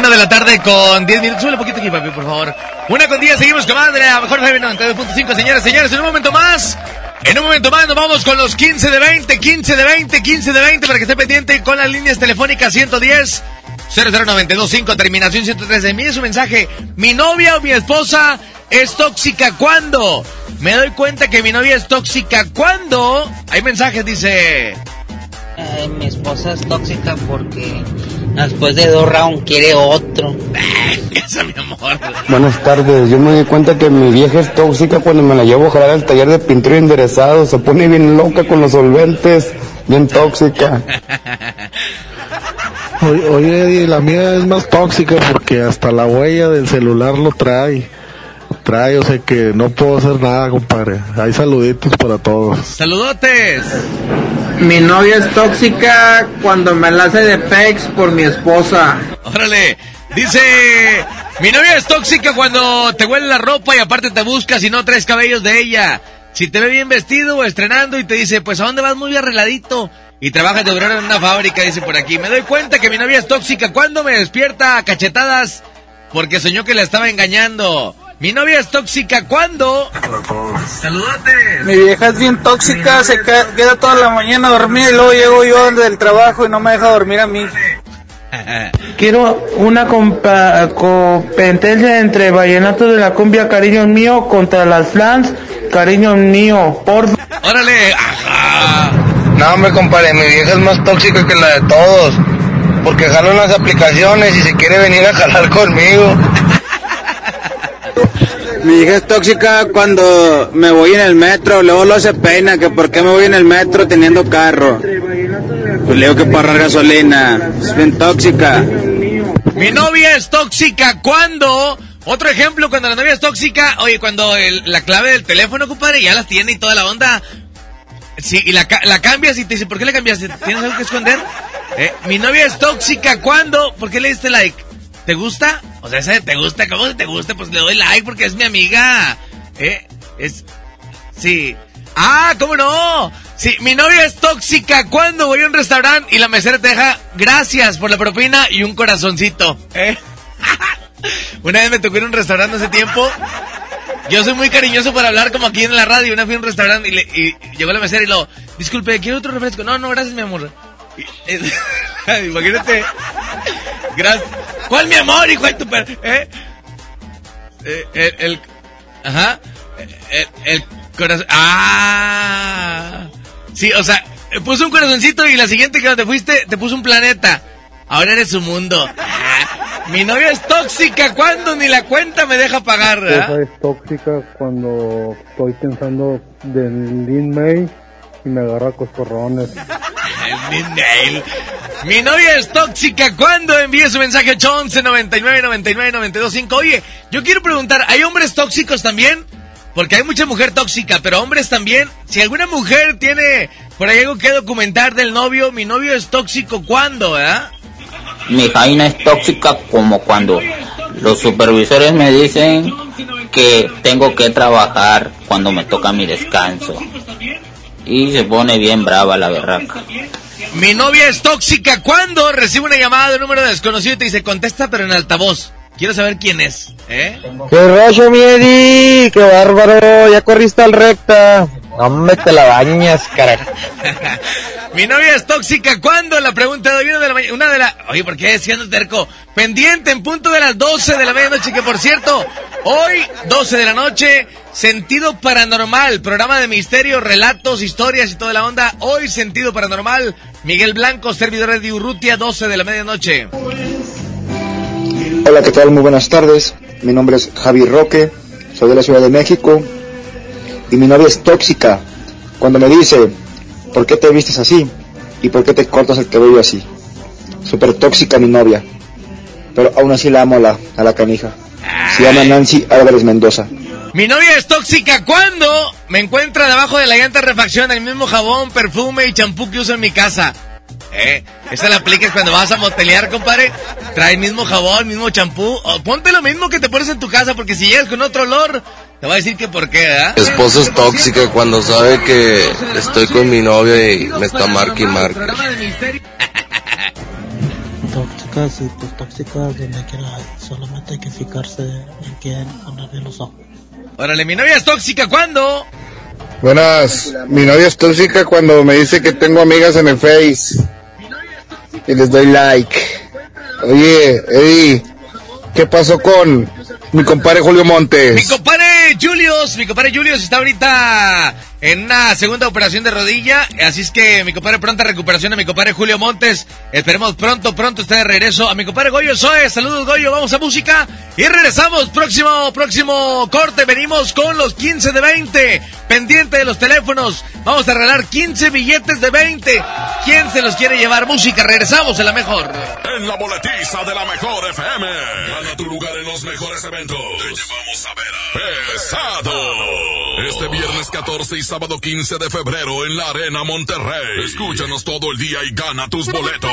una de la tarde con 10 minutos. Sube un poquito aquí, papi, por favor. Una con 10, seguimos con madre, a mejor 92.5, señores, señores. En un momento más, en un momento más nos vamos con los 15 de 20, 15 de 20, 15 de 20, para que esté pendiente con las líneas telefónicas 110. 00925, terminación 113. Envíe su mensaje. Mi novia o mi esposa es tóxica cuando. Me doy cuenta que mi novia es tóxica cuando. Hay mensajes, dice. Ay, mi esposa es tóxica porque después de dos rounds quiere otro. *laughs* Esa mi amor. Buenas tardes, yo me di cuenta que mi vieja es tóxica cuando me la llevo a jalar al taller de pintura enderezado, se pone bien loca con los solventes, bien tóxica. Oye, oye, la mía es más tóxica porque hasta la huella del celular lo trae. Trae, o sea que no puedo hacer nada, compadre. Hay saluditos para todos. Saludotes. Mi novia es tóxica cuando me la hace de pex por mi esposa. Órale. Dice, mi novia es tóxica cuando te huele la ropa y aparte te buscas y no traes cabellos de ella. Si te ve bien vestido o estrenando y te dice, pues ¿a dónde vas muy arregladito? Y trabajas de obrero en una fábrica, dice por aquí. Me doy cuenta que mi novia es tóxica cuando me despierta a cachetadas porque soñó que la estaba engañando. Mi novia es tóxica cuando... Saludotes. Mi vieja es bien tóxica, se ca- queda toda la mañana dormida y luego llego yo del trabajo y no me deja dormir a mí. *laughs* Quiero una compa- competencia entre Vallenato de la Cumbia Cariño Mío contra las Flans Cariño Mío, por Órale. No, hombre, compadre, mi vieja es más tóxica que la de todos. porque jalo en las aplicaciones y se quiere venir a jalar conmigo. Mi hija es tóxica cuando me voy en el metro, luego lo se peina, que por qué me voy en el metro teniendo carro. Pues le digo que para gasolina, es bien tóxica. Mi novia es tóxica cuando... Otro ejemplo, cuando la novia es tóxica, oye, cuando el- la clave del teléfono, compadre, ya la tiene y toda la onda. Sí, y la, la cambias y te dice, ¿por qué le cambiaste? ¿Tienes algo que esconder? Eh, mi novia es tóxica cuando... ¿Por qué le diste like? ¿Te gusta? O sea, ese te gusta, ¿cómo que te gusta? Pues le doy like porque es mi amiga. Eh, es... Sí. Ah, ¿cómo no? Sí, mi novia es tóxica cuando voy a un restaurante y la mesera te deja gracias por la propina y un corazoncito. ¿eh? *laughs* Una vez me tocó ir a un restaurante hace tiempo. Yo soy muy cariñoso para hablar como aquí en la radio. Una vez fui a un restaurante y, le- y llegó la mesera y lo, disculpe, ¿quiero otro refresco? No, no, gracias, mi amor. *laughs* Imagínate. Gracias. ¿Cuál mi amor, hijo de tu per... ¿Eh? Eh, el, el- Ajá. El, el corazón... Ah. Sí, o sea, puso un corazoncito y la siguiente que te fuiste te puso un planeta. Ahora eres su mundo. Ah, mi novia es tóxica. ¿Cuándo? Ni la cuenta me deja pagar. esposa es tóxica cuando estoy pensando del Lin May y me agarra coscorrones. Mi novia es tóxica. ¿Cuándo envíe su mensaje 811 99 99 925? Oye, yo quiero preguntar, ¿hay hombres tóxicos también? Porque hay mucha mujer tóxica, pero hombres también. Si alguna mujer tiene por ahí algo que documentar del novio, mi novio es tóxico, ¿cuándo, verdad? Mi jaina es tóxica como cuando los supervisores me dicen que tengo que trabajar cuando me toca mi descanso. Y se pone bien brava la berraca. Mi novia es tóxica. ¿Cuándo recibe una llamada de un número desconocido y te dice contesta pero en altavoz? Quiero saber quién es, ¿eh? ¡Qué rollo, mi Eddie! ¡Qué bárbaro! Ya corriste al recta. Hombre, te la bañas, carajo. *laughs* Mi novia es tóxica. ¿Cuándo? La pregunta de hoy, una de la mañana. Una de la. Oye, ¿por qué siendo terco? Pendiente en punto de las 12 de la medianoche. Que por cierto, hoy, 12 de la noche, Sentido Paranormal. Programa de misterio, relatos, historias y toda la onda. Hoy, Sentido Paranormal. Miguel Blanco, servidor de Urrutia, 12 de la medianoche. Hola, ¿qué tal? Muy buenas tardes. Mi nombre es Javi Roque, soy de la Ciudad de México y mi novia es tóxica cuando me dice, ¿por qué te vistes así? ¿Y por qué te cortas el cabello así? Súper tóxica mi novia, pero aún así la amo a la, a la canija. Se llama Nancy Álvarez Mendoza. Mi novia es tóxica cuando me encuentra debajo de la llanta refacción el mismo jabón, perfume y champú que uso en mi casa. Eh, esa la aplicas cuando vas a motelear, compadre. Trae el mismo jabón, mismo champú. Ponte lo mismo que te pones en tu casa, porque si llegas con otro olor, te va a decir que por qué, ¿verdad? Mi esposa es tóxica cuando sabe que estoy con mi novia y me está marque y marque. *laughs* Tóxicas y pues tóxicas donde quiera solamente hay que fijarse en quién ponerle los ojos. Órale, mi novia es tóxica cuando. Buenas, mi novia es tóxica cuando me dice que tengo amigas en el Face y les doy like. Oye, Eddie, ¿qué pasó con mi compadre Julio Mi Montes? compadre Julius, mi compadre Julius está ahorita en una segunda operación de rodilla, así es que mi compadre pronta recuperación a mi compadre Julio Montes. Esperemos pronto, pronto esté de regreso a mi compadre Goyo Soe. Saludos Goyo, vamos a música y regresamos. Próximo, próximo corte, venimos con los 15 de 20. Pendiente de los teléfonos, vamos a regalar 15 billetes de 20. ¿Quién se los quiere llevar? Música, regresamos en la mejor. En la boletiza de la mejor FM. Gana tu lugar en los mejores eventos. Te llevamos a ver a Pesado. Este viernes 14 y sábado 15 de febrero en la Arena Monterrey. Escúchanos todo el día y gana tus boletos.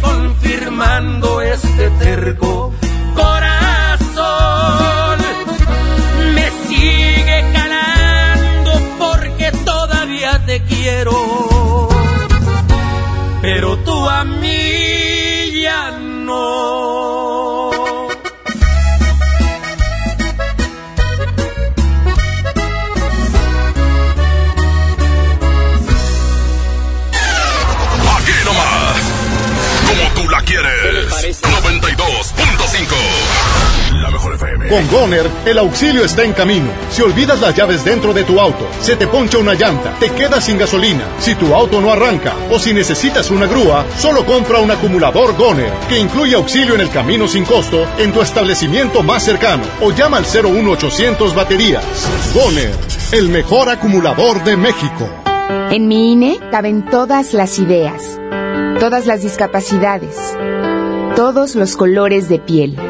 Confirmando este terco Con Goner, el auxilio está en camino. Si olvidas las llaves dentro de tu auto, se te poncha una llanta, te quedas sin gasolina, si tu auto no arranca o si necesitas una grúa, solo compra un acumulador Goner, que incluye auxilio en el camino sin costo en tu establecimiento más cercano o llama al 01800 baterías. Goner, el mejor acumulador de México. En mi INE caben todas las ideas, todas las discapacidades, todos los colores de piel.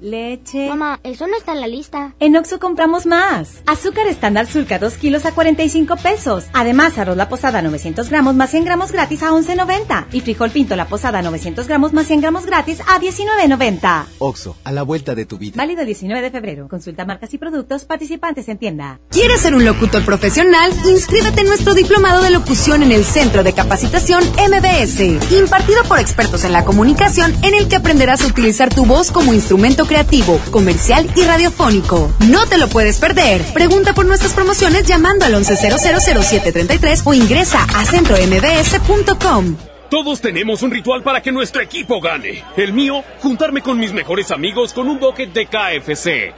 Leche. Mamá, eso no está en la lista. En Oxo compramos más. Azúcar estándar sulca 2 kilos a 45 pesos. Además, arroz la posada 900 gramos más 100 gramos gratis a 11.90. Y frijol pinto la posada 900 gramos más 100 gramos gratis a 19.90. Oxo, a la vuelta de tu vida. Válido el 19 de febrero. Consulta marcas y productos participantes en tienda. ¿Quieres ser un locutor profesional? Inscríbete en nuestro diplomado de locución en el Centro de Capacitación MBS, impartido por expertos en la comunicación, en el que aprenderás a utilizar tu voz como instrumento creativo, comercial y radiofónico. No te lo puedes perder. Pregunta por nuestras promociones llamando al 11000733 o ingresa a centrombs.com. Todos tenemos un ritual para que nuestro equipo gane. El mío, juntarme con mis mejores amigos con un bucket de KFC.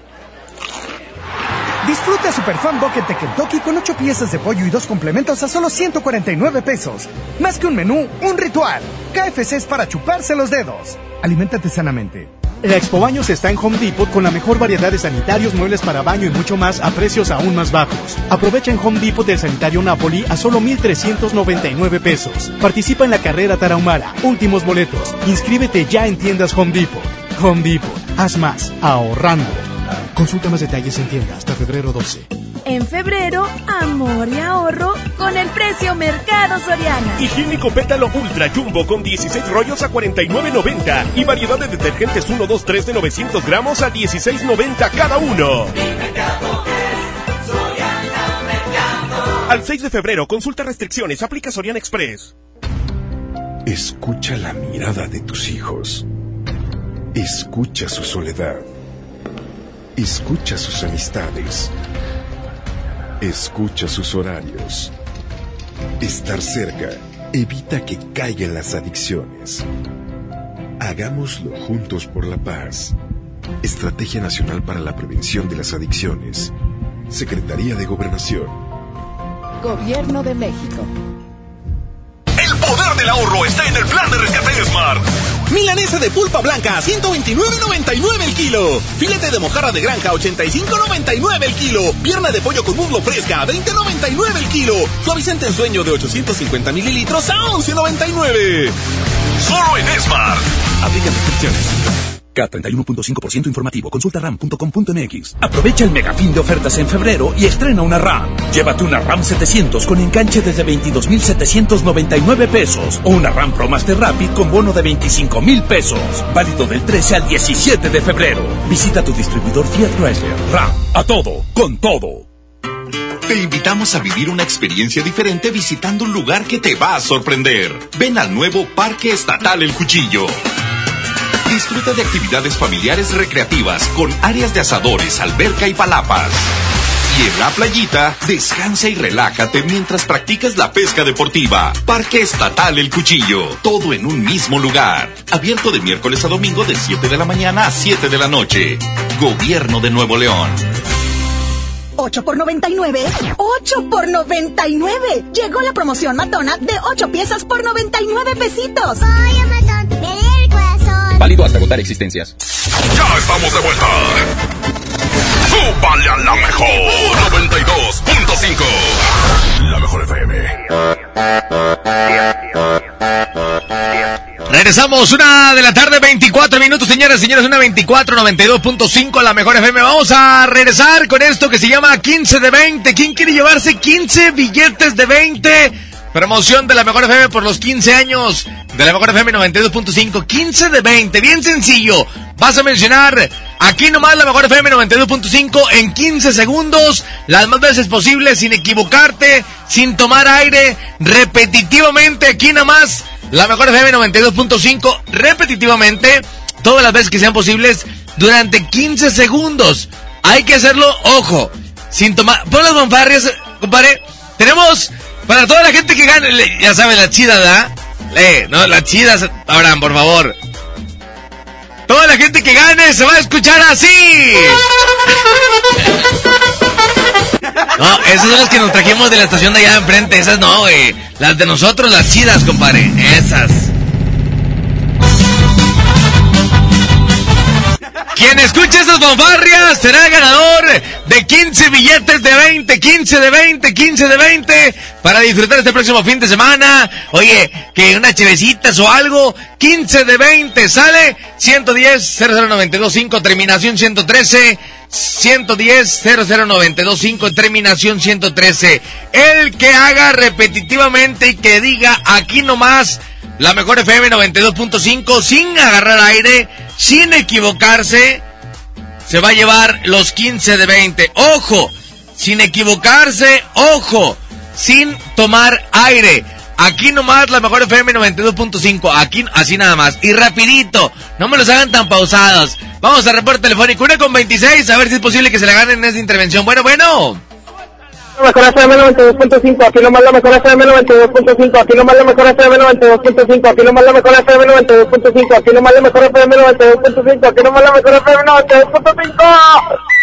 Disfruta Super Fan Bucket de Kentucky con 8 piezas de pollo y dos complementos a solo 149 pesos. Más que un menú, un ritual. KFC es para chuparse los dedos. Aliméntate sanamente. La Expo Baños está en Home Depot con la mejor variedad de sanitarios, muebles para baño y mucho más a precios aún más bajos. Aprovecha en Home Depot el sanitario Napoli a solo 1,399 pesos. Participa en la carrera Tarahumara. Últimos boletos. Inscríbete ya en tiendas Home Depot. Home Depot. Haz más. Ahorrando. Consulta más detalles en tienda hasta febrero 12. En febrero, amor y ahorro con el precio Mercado Soriana. Higiénico Pétalo Ultra Jumbo con 16 rollos a 49.90 y variedad de detergentes 1, 2, 3 de 900 gramos a 16.90 cada uno. Al 6 de febrero, consulta restricciones, aplica Soriana Express. Escucha la mirada de tus hijos. Escucha su soledad. Escucha sus amistades. Escucha sus horarios. Estar cerca evita que caigan las adicciones. Hagámoslo juntos por la paz. Estrategia Nacional para la Prevención de las Adicciones. Secretaría de Gobernación. Gobierno de México. El poder del ahorro está en el plan de rescate Smart. Milanesa de pulpa blanca a 129.99 el kilo. Filete de mojarra de granja a 85.99 el kilo. Pierna de pollo con muslo fresca a 20.99 el kilo. Suavicente en sueño de 850 mililitros a 11.99. Solo en Smart. Aplica restricciones. K31.5% informativo. Consulta ram.com.mx. Aprovecha el megafín de ofertas en febrero y estrena una RAM. Llévate una RAM 700 con enganche desde 22.799 pesos o una RAM Pro Master Rapid con bono de 25.000 pesos. Válido del 13 al 17 de febrero. Visita tu distribuidor Fiat Chrysler. RAM. A todo. Con todo. Te invitamos a vivir una experiencia diferente visitando un lugar que te va a sorprender. Ven al nuevo Parque Estatal El Cuchillo. Disfruta de actividades familiares recreativas con áreas de asadores, alberca y palapas. Y en la playita, descansa y relájate mientras practicas la pesca deportiva. Parque Estatal El Cuchillo. Todo en un mismo lugar. Abierto de miércoles a domingo de 7 de la mañana a 7 de la noche. Gobierno de Nuevo León. 8 por 99. 8 por 99. Llegó la promoción matona de 8 piezas por 99 pesitos. Oye, matón, Válido hasta agotar existencias. Ya estamos de vuelta. ¡Súbale a la mejor! 92.5. La mejor FM. Regresamos, una de la tarde, 24 minutos, señoras y señores, una 24, 92.5, la mejor FM. Vamos a regresar con esto que se llama 15 de 20. ¿Quién quiere llevarse 15 billetes de 20? Promoción de la mejor FM por los 15 años de la mejor FM 92.5. 15 de 20, bien sencillo. Vas a mencionar aquí nomás la mejor FM 92.5 en 15 segundos, las más veces posible, sin equivocarte, sin tomar aire, repetitivamente aquí nomás la mejor FM 92.5 repetitivamente, todas las veces que sean posibles, durante 15 segundos. Hay que hacerlo, ojo, sin tomar... Pon las fanfarrias, compadre. Tenemos para toda la gente que gane, ya saben, la chida, ¿da? Eh, no, las chidas, Abraham, por favor. Toda la gente que gane se va a escuchar así. *laughs* No, esas son las que nos trajimos de la estación de allá enfrente. Esas no, güey. Las de nosotros, las chidas, compadre. Esas. Quien escuche esas fanfarrias será el ganador de 15 billetes de 20, 15 de 20, 15 de 20 para disfrutar este próximo fin de semana. Oye, que unas chevecitas o algo, 15 de 20, sale 110 00925 terminación 113. 110 00925 terminación 113. El que haga repetitivamente y que diga aquí nomás la mejor FM 92.5 sin agarrar aire, sin equivocarse, se va a llevar los 15 de 20. Ojo, sin equivocarse, ojo, sin tomar aire. Aquí nomás la mejor FM 92.5. Aquí, así nada más. Y rapidito. No me los hagan tan pausados. Vamos a reporte telefónico. Una con 26. A ver si es posible que se la ganen en esta intervención. Bueno, bueno. La mejor FM 92.5. Aquí nomás la mejor FM 92.5. Aquí nomás la mejor FM 92.5. Aquí nomás la mejor FM 92.5. Aquí nomás la mejor FM 92.5. Aquí nomás la mejor FM 92.5.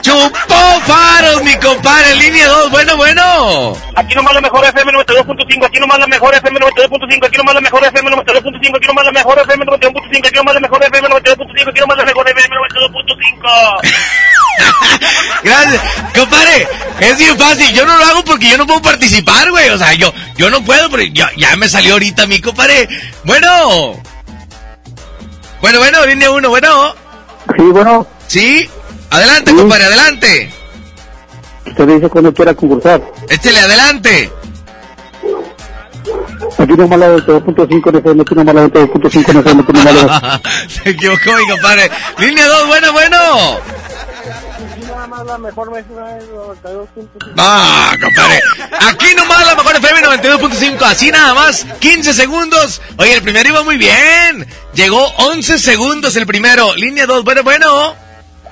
Chupó faros, mi compadre, línea 2, bueno, bueno. Aquí nomás la mejor FM 92.5, aquí nomás la mejor FM 92.5, aquí nomás la mejor FM 92.5, aquí nomás la mejor FM 92.5, aquí nomás la mejor FM 92.5, aquí nomás la mejor FM 92.5. *laughs* Gracias, compadre, es bien fácil, yo no lo hago porque yo no puedo participar, güey, o sea, yo, yo no puedo, pero ya, ya me salió ahorita mi compadre. Bueno. Bueno, bueno, línea 1, bueno. Sí, bueno. Sí. Adelante, compadre, adelante. Usted dice cuando quiera concursar. Échele adelante. Aquí nomás la 2.5 en FM, aquí nomás la 2.5 en FM, aquí nomás la... *laughs* Se equivocó, mi compadre. Línea 2, bueno, bueno. nomás la mejor FM 92.5. No, compadre. Aquí nomás la mejor FM 92.5. Así nada más. 15 segundos. Oye, el primero iba muy bien. Llegó 11 segundos el primero. Línea 2. Bueno, bueno.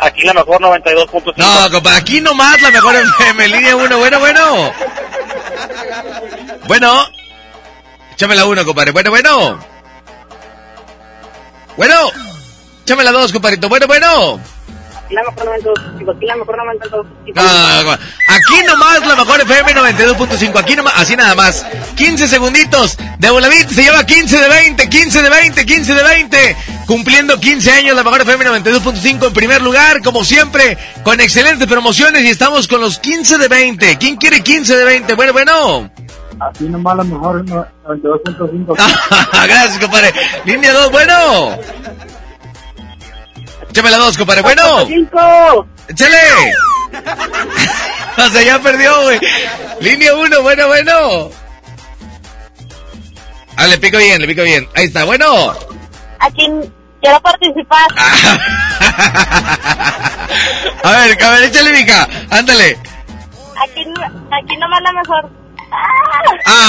Aquí la mejor 92.5. No, compadre. Aquí nomás la mejor FM. Línea 1. Bueno, bueno. Bueno. Échame la 1, compadre. Bueno, bueno. Bueno. Échame la 2, compadrito. Bueno, bueno. Aquí la mejor 92.5. Aquí la mejor 92.5. No, no, no. Aquí nomás la mejor FM 92.5. Aquí nomás, así nada más. 15 segunditos. De Volavit se lleva 15 de 20, 15 de 20, 15 de 20. Cumpliendo 15 años la mejor FM 92.5 en primer lugar, como siempre, con excelentes promociones y estamos con los 15 de 20. ¿Quién quiere 15 de 20? Bueno, bueno. Aquí nomás la mejor 92.5. *laughs* Gracias, compadre. Línea 2, bueno. Échame la 2, compadre. Bueno. 5. ¡Échale! *laughs* o sea, ya perdió, güey. Línea 1, bueno, bueno. Ah, le pico bien, le pico bien. Ahí está, bueno. Aquí quiero participar. *laughs* A ver, a ver, échale, Mica. Ándale. Aquí, aquí nomás la mejor.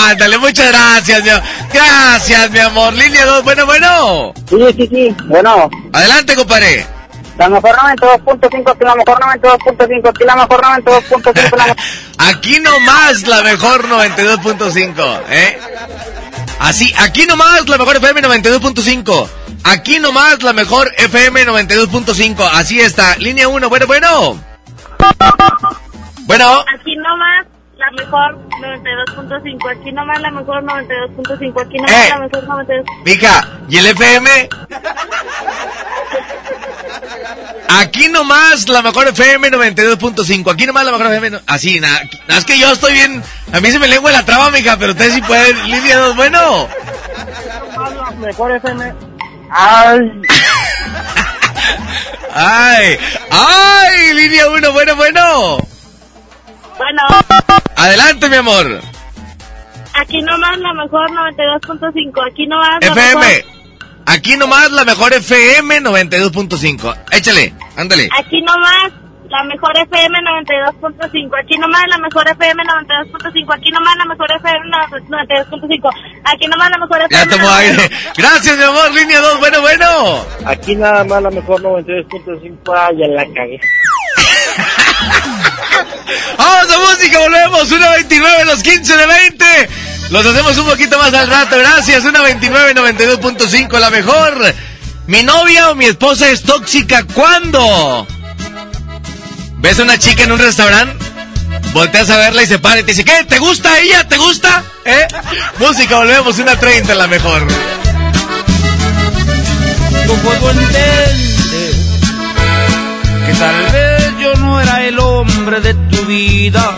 Ándale, muchas gracias, mi amor. Gracias, mi amor. Línea 2, bueno, bueno. Sí, sí, sí. Bueno, Adelante, compadre. La mejor 92.5. Aquí la mejor 92.5. Aquí la mejor 92.5. la mejor- Aquí nomás la mejor 92.5, ¿eh? Así, aquí nomás la mejor FM 92.5. Aquí nomás la mejor FM 92.5. Así está. Línea 1, bueno, bueno. Bueno, Aquí nomás la mejor 92.5. Aquí nomás la mejor 92.5. Aquí nomás Eh. la mejor 92. mija, ¿y el FM? Aquí nomás la mejor FM 92.5. Aquí nomás la mejor FM. no- Así, nada. Es que yo estoy bien. A mí se me lengua la traba, mija, pero ustedes sí pueden. Línea 2, bueno. La mejor FM. *laughs* Ay. Ay, ay, línea 1, bueno, bueno. Bueno, Adelante, mi amor. aquí nomás la mejor 92.5. Aquí nomás la FM. mejor. Aquí nomás la mejor FM 92.5. Échale, ándale. Aquí nomás la mejor FM 92.5. Aquí nomás la mejor FM 92.5. Aquí nomás la mejor FM 92.5. Aquí nomás la mejor Ya FM. tomó aire. Gracias, mi amor. Línea 2, bueno, bueno. Aquí nada más la mejor 92.5. Ay, ya la cagué. *laughs* Vamos a música, volvemos. 1.29, los 15 de 20. Los hacemos un poquito más al rato. Gracias. 1.29, 92.5, la mejor. Mi novia o mi esposa es tóxica. ¿Cuándo? ¿Ves a una chica en un restaurante? Volteas a verla y se para y te dice, ¿qué? ¿Te gusta ella? ¿Te gusta? ¿Eh? Música, volvemos. 1.30, la mejor. No puedo entender que tal vez yo no era el hombre de tu vida,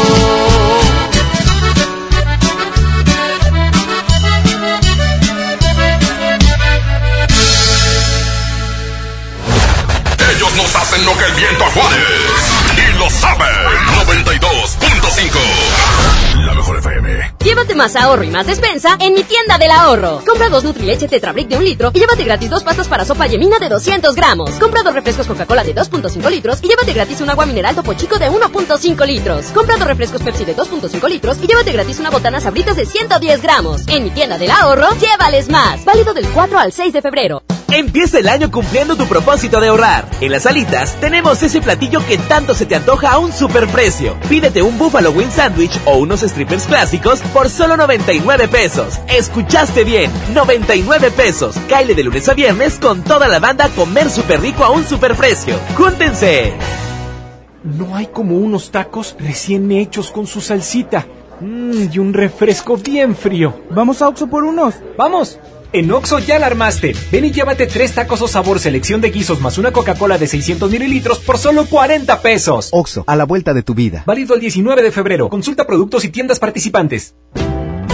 Hacen lo que el viento Juárez. Y lo saben. 92.5. La mejor FM. Llévate más ahorro y más despensa en mi tienda del ahorro. Compra dos Nutrileche Tetrabric de un litro y llévate gratis dos pastas para sopa yemina de 200 gramos. Compra dos refrescos Coca-Cola de 2.5 litros y llévate gratis un agua mineral Topo Chico de 1.5 litros. Compra dos refrescos Pepsi de 2.5 litros y llévate gratis una botana Sabritas de 110 gramos. En mi tienda del ahorro, llévales más. Válido del 4 al 6 de febrero. Empieza el año cumpliendo tu propósito de ahorrar. En las alitas tenemos ese platillo que tanto se te antoja a un superprecio. Pídete un Buffalo Wing Sandwich o unos strippers clásicos por solo 99 pesos. Escuchaste bien, 99 pesos. Caile de lunes a viernes con toda la banda a comer súper rico a un superprecio. ¡Júntense! No hay como unos tacos recién hechos con su salsita. Mmm, y un refresco bien frío. Vamos a Oxo por unos. ¡Vamos! En Oxo ya la armaste. Ven y llévate tres tacos o sabor selección de guisos más una Coca-Cola de 600 mililitros por solo 40 pesos. Oxo, a la vuelta de tu vida. Válido el 19 de febrero. Consulta productos y tiendas participantes.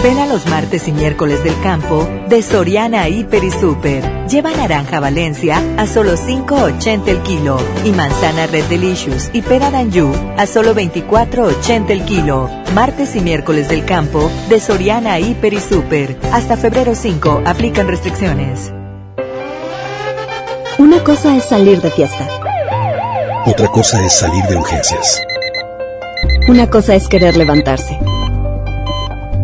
Ven a los martes y miércoles del campo de Soriana Hiper y Super. Lleva naranja Valencia a solo 5.80 el kilo y manzana Red Delicious y pera Danju a solo 24.80 el kilo. Martes y miércoles del campo de Soriana Hiper y Super. Hasta febrero 5 aplican restricciones. Una cosa es salir de fiesta. Otra cosa es salir de urgencias. Una cosa es querer levantarse.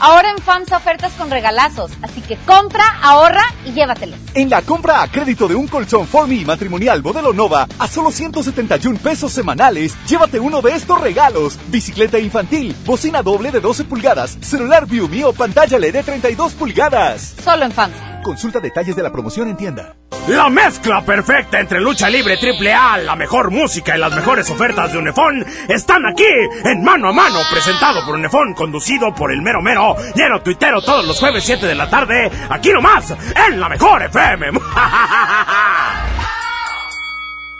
Ahora en FAMSA ofertas con regalazos, así que compra, ahorra y llévatelos. En la compra a crédito de un colchón Formi matrimonial modelo Nova a solo 171 pesos semanales, llévate uno de estos regalos: bicicleta infantil, bocina doble de 12 pulgadas, celular ViewMe o pantalla LED de 32 pulgadas. Solo en FAMSA. Consulta detalles de la promoción en tienda. La mezcla perfecta entre lucha libre triple A, la mejor música y las mejores ofertas de Unefón están aquí en Mano a Mano, presentado por Unefón, conducido por el mero mero, lleno tuitero todos los jueves 7 de la tarde, aquí nomás, en la mejor FM. *laughs*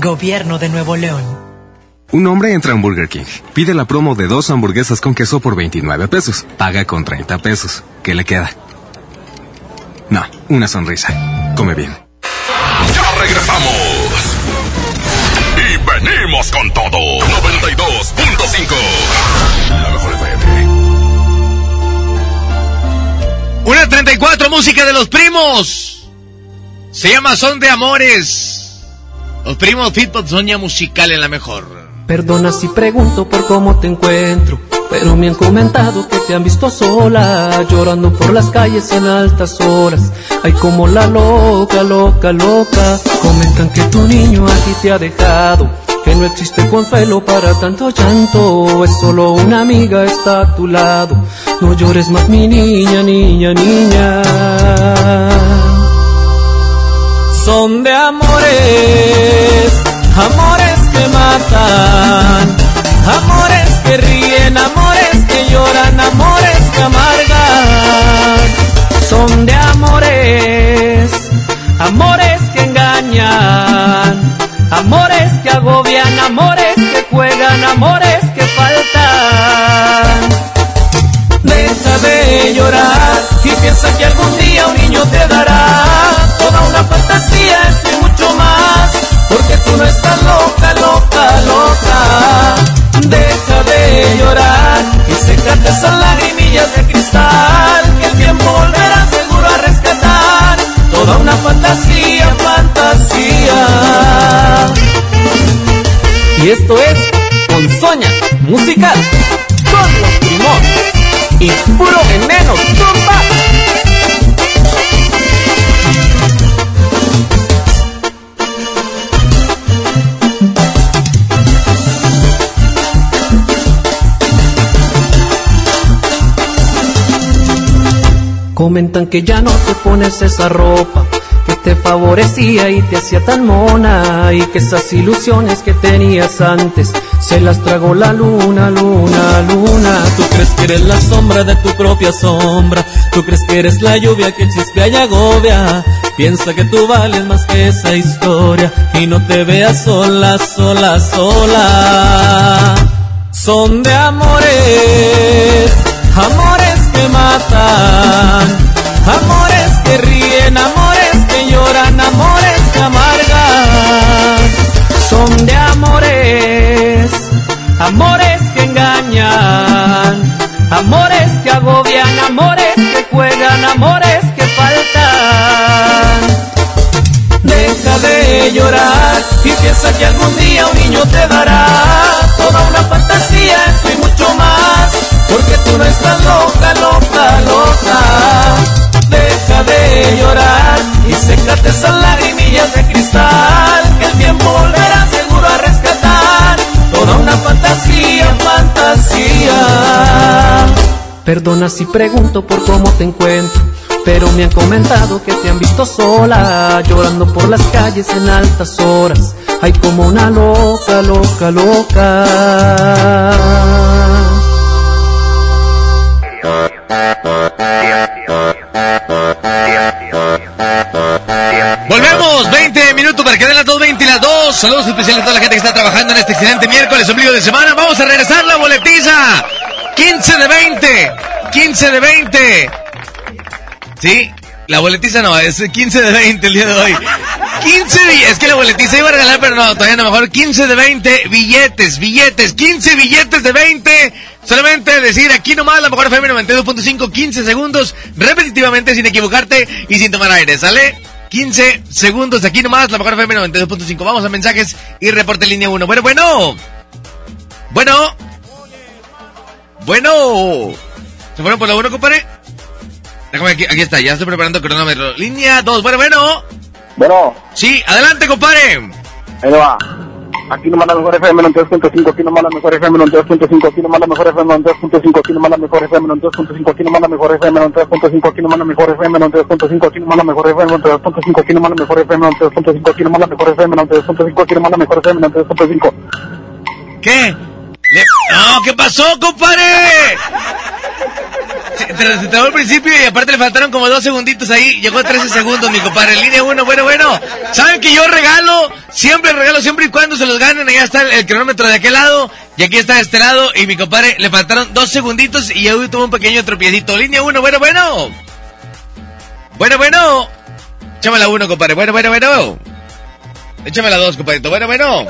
Gobierno de Nuevo León. Un hombre entra a Burger King, pide la promo de dos hamburguesas con queso por 29 pesos, paga con 30 pesos. ¿Qué le queda? No, una sonrisa. Come bien. Ya regresamos. Y venimos con todo. 92.5. La mejor FM. Una 34, música de los primos. Se llama Son de Amores. Los primos Fitpot Soña Musical en la mejor. Perdona si pregunto por cómo te encuentro, pero me han comentado que te han visto sola, llorando por las calles en altas horas. Ay, como la loca, loca, loca. Comentan que tu niño aquí te ha dejado, que no existe consuelo para tanto llanto. Es solo una amiga, está a tu lado. No llores más, mi niña, niña, niña. Son de amores, amores que matan, amores que ríen, amores que lloran, amores que amargan. Son de amores, amores que engañan, amores que agobian, amores que juegan, amores que faltan. Deja de llorar y piensa que algún día un niño te dará toda una fantasía, y mucho más, porque tú no estás loca, loca, loca. Deja de llorar y secate esas lagrimillas de cristal, que el tiempo volverá seguro a rescatar toda una fantasía, fantasía. Y esto es Ponzoña Musical con los primos y puro veneno, tumba. Comentan que ya no te pones esa ropa que te favorecía y te hacía tan mona y que esas ilusiones que tenías antes se las tragó la luna, luna, luna. Tú crees que eres la sombra de tu propia sombra, tú crees que eres la lluvia que chispea y agobia. Piensa que tú vales más que esa historia y no te veas sola, sola, sola. Son de amores, amores que matan, amores que ríen, amores que lloran, amores que amargan. Son de amores, amores que engañan, amores que agobian, amores que juegan, amores que faltan. Deja de llorar y piensa que algún día un niño te dará toda una fantasía, eso y mucho más, porque tú no estás loca, loca, loca. Deja de llorar y sécate esas lagrimillas de cristal, Perdona si pregunto por cómo te encuentro, pero me han comentado que te han visto sola, llorando por las calles en altas horas. Ay, como una loca, loca, loca. Volvemos, 20 minutos para que den las 2.20 y las 2. Saludos especiales a toda la gente que está trabajando en este excelente miércoles, ombligo de semana. Vamos a regresar la boletiza. 15 de 20. 15 de 20. Sí, la boletiza no, es 15 de 20 el día de hoy. 15 billetes, es que la boletiza iba a regalar, pero no, todavía no, mejor 15 de 20 billetes, billetes, 15 billetes de 20. Solamente decir aquí nomás la mejor FM 92.5, 15 segundos, repetitivamente sin equivocarte y sin tomar aire, ¿sale? 15 segundos aquí nomás, la mejor FM 92.5. Vamos a mensajes y reporte línea 1. Bueno, bueno. Bueno. Bueno. ¿Se fueron por la 1, compadre? Déjame aquí, aquí está, ya estoy preparando el cronómetro. Línea 2, bueno, bueno. Bueno. Sí, adelante, compadre. Ahí va. Aquí no manda mejor FM en 2.5, aquí no manda mejor FM en 2.5, aquí no manda mejor FM en 2.5, aquí no manda mejor FM en 2.5, aquí no manda mejor FM en 3.5, aquí no manda mejor FM en 3.5, aquí no manda mejor FM en aquí no manda mejor FM en aquí no manda mejor FM en 3.5, aquí no manda mejor FM en 3.5. ¿Qué? No, ¿qué pasó, compadre? Se se te al principio y aparte le faltaron como dos segunditos ahí. Llegó a 13 segundos, mi compadre. Línea 1, bueno, bueno. Saben que yo regalo, siempre regalo, siempre y cuando se los ganen. Allá está el, cronómetro de aquel lado y aquí está de este lado. Y mi compadre le faltaron dos segunditos y yo tuvo un pequeño tropiecito. Línea 1, bueno, bueno. Bueno, bueno. Échame la 1, compadre. Bueno, bueno, bueno. Échame la 2, compadrito. Bueno, bueno.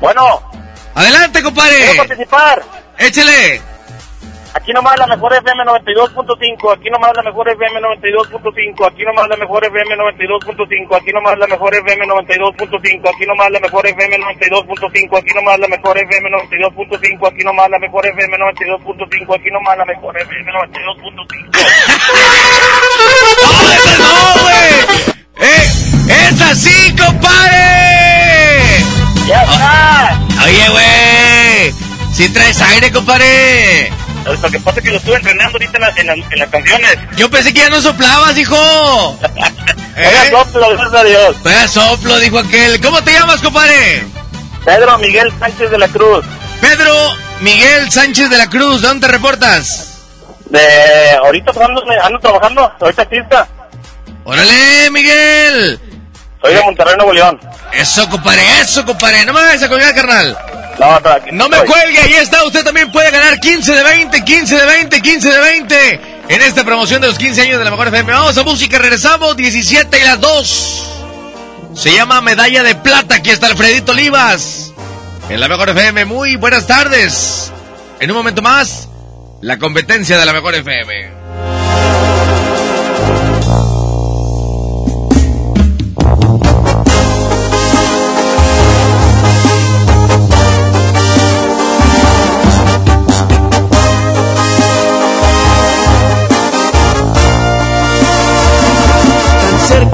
Bueno. Adelante, compadre. Quiero participar. Échale. Aquí nomás la mejor FM 92.5, aquí nomás la mejor FM 92.5, aquí nomás la mejor FM 92.5, aquí nomás la mejor FM 92.5, aquí nomás la mejor FM 92.5, aquí nomás la mejor FM 92.5, aquí nomás la mejor FM 92.5, aquí nomás la mejor FM 92.5. ¡Ay, perdón, güey! ¡Eh! ¡Es así, compadre! ¡Ya está! Si traes aire, compadre. Lo que pasa es que lo estuve entrenando ahorita en, la- en la- en las canciones. Yo pensé que ya no soplabas, hijo. *laughs* Oiga, soplo, gracias a Dios. Vaya soplo, dijo aquel. ¿Cómo te llamas, compadre? Pedro Miguel Sánchez de la Cruz. Pedro Miguel Sánchez de la Cruz. ¿De dónde te reportas? De ahorita ando, ando trabajando, ahorita artista. ¡Órale, Miguel! Soy de Monterrey, Nuevo León. Eso, compadre, eso, compadre. No me vayas a colgar, carnal. No, me cuelgue, ahí está. Usted también puede ganar 15 de 20, 15 de 20, 15 de 20 en esta promoción de los 15 años de la mejor FM. Vamos a música, regresamos 17 y las 2. Se llama Medalla de Plata. Aquí está Alfredito Olivas en la mejor FM. Muy buenas tardes. En un momento más, la competencia de la mejor FM.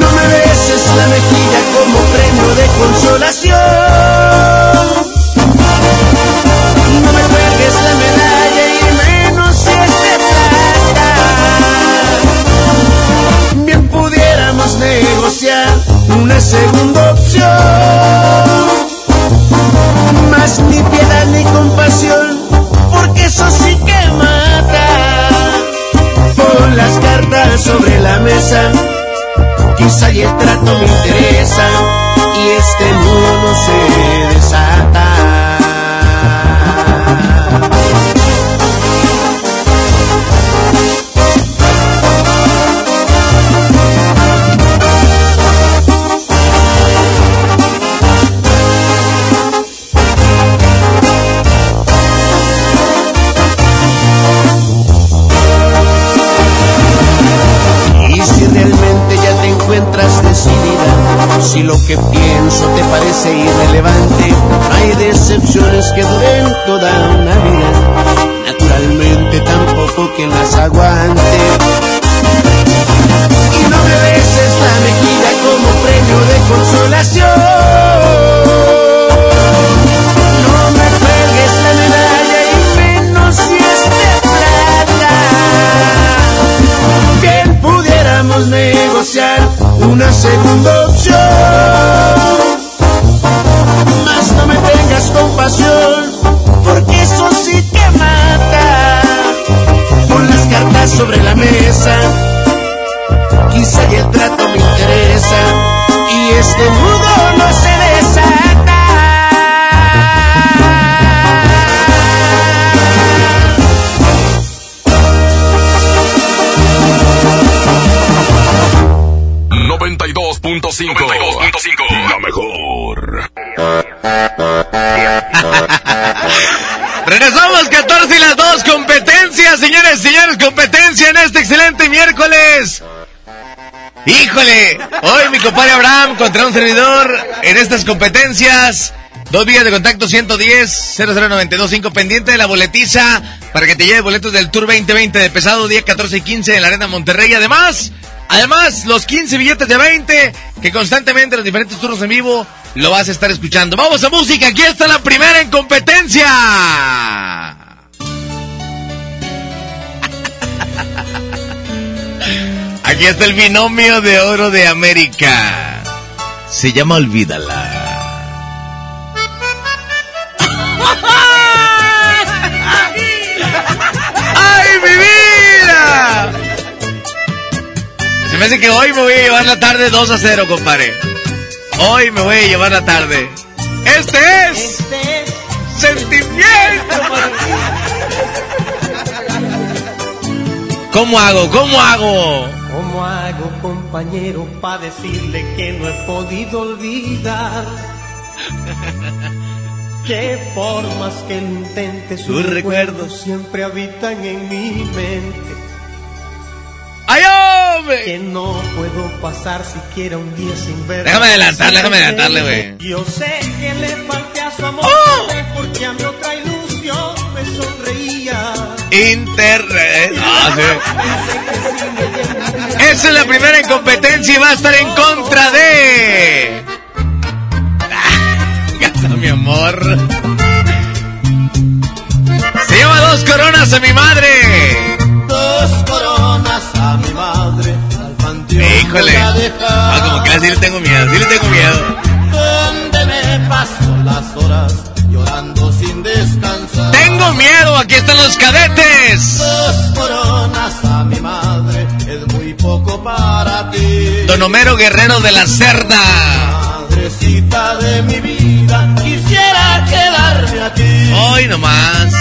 No me beses la mejilla como premio de consolación. No me cuelgues la medalla y menos si es de plata. Bien pudiéramos negociar una segunda opción. Más ni piedad ni compasión, porque eso sí que mata. Pon las cartas sobre la mesa quizá y el trato me interesa y este nudo se desata. Que pienso te parece irrelevante, hay decepciones que duren toda una vida. Naturalmente tampoco quien las aguante. Compadre Abraham contra un servidor en estas competencias. Dos vías de contacto 110 00925 pendiente de la boletiza para que te lleve boletos del Tour 2020 de pesado día 14 y 15 en la Arena Monterrey. Además, además los 15 billetes de 20 que constantemente en los diferentes turnos en vivo lo vas a estar escuchando. Vamos a música, aquí está la primera en competencia. Aquí está el binomio de oro de América. Se llama Olvídala. *laughs* ¡Ay, mi vida! Se me hace que hoy me voy a llevar la tarde 2 a 0, compadre. Hoy me voy a llevar la tarde. Este es. Sentimiento. ¿Cómo hago? ¿Cómo hago? ¿Cómo hago, compañero, para decirle que no he podido olvidar? *laughs* Que por más que lo intente, sus Tus recuerdos siempre habitan en mi mente. ¡Ay, hombre! Que no puedo pasar siquiera un día sin ver. Déjame adelantarle, déjame adelantarle, güey. Yo sé que le falté a su amor, ¡Oh! porque a mi otra ilusión me sonreía. Internet. Ah, sí. Esa es la primera incompetencia y va a estar en contra de. Ah, Gata, mi amor. Se lleva dos coronas a mi madre. Dos coronas a mi madre, al panteón Híjole. a dejar. Ah, como que así le tengo miedo, sí le tengo miedo. Donde me paso las horas miedo, aquí están los cadetes. Dos coronas a mi madre, es muy poco para ti. Don Homero Guerrero de la Cerda. Madrecita de mi vida, quisiera quedarme aquí. Hoy nomás.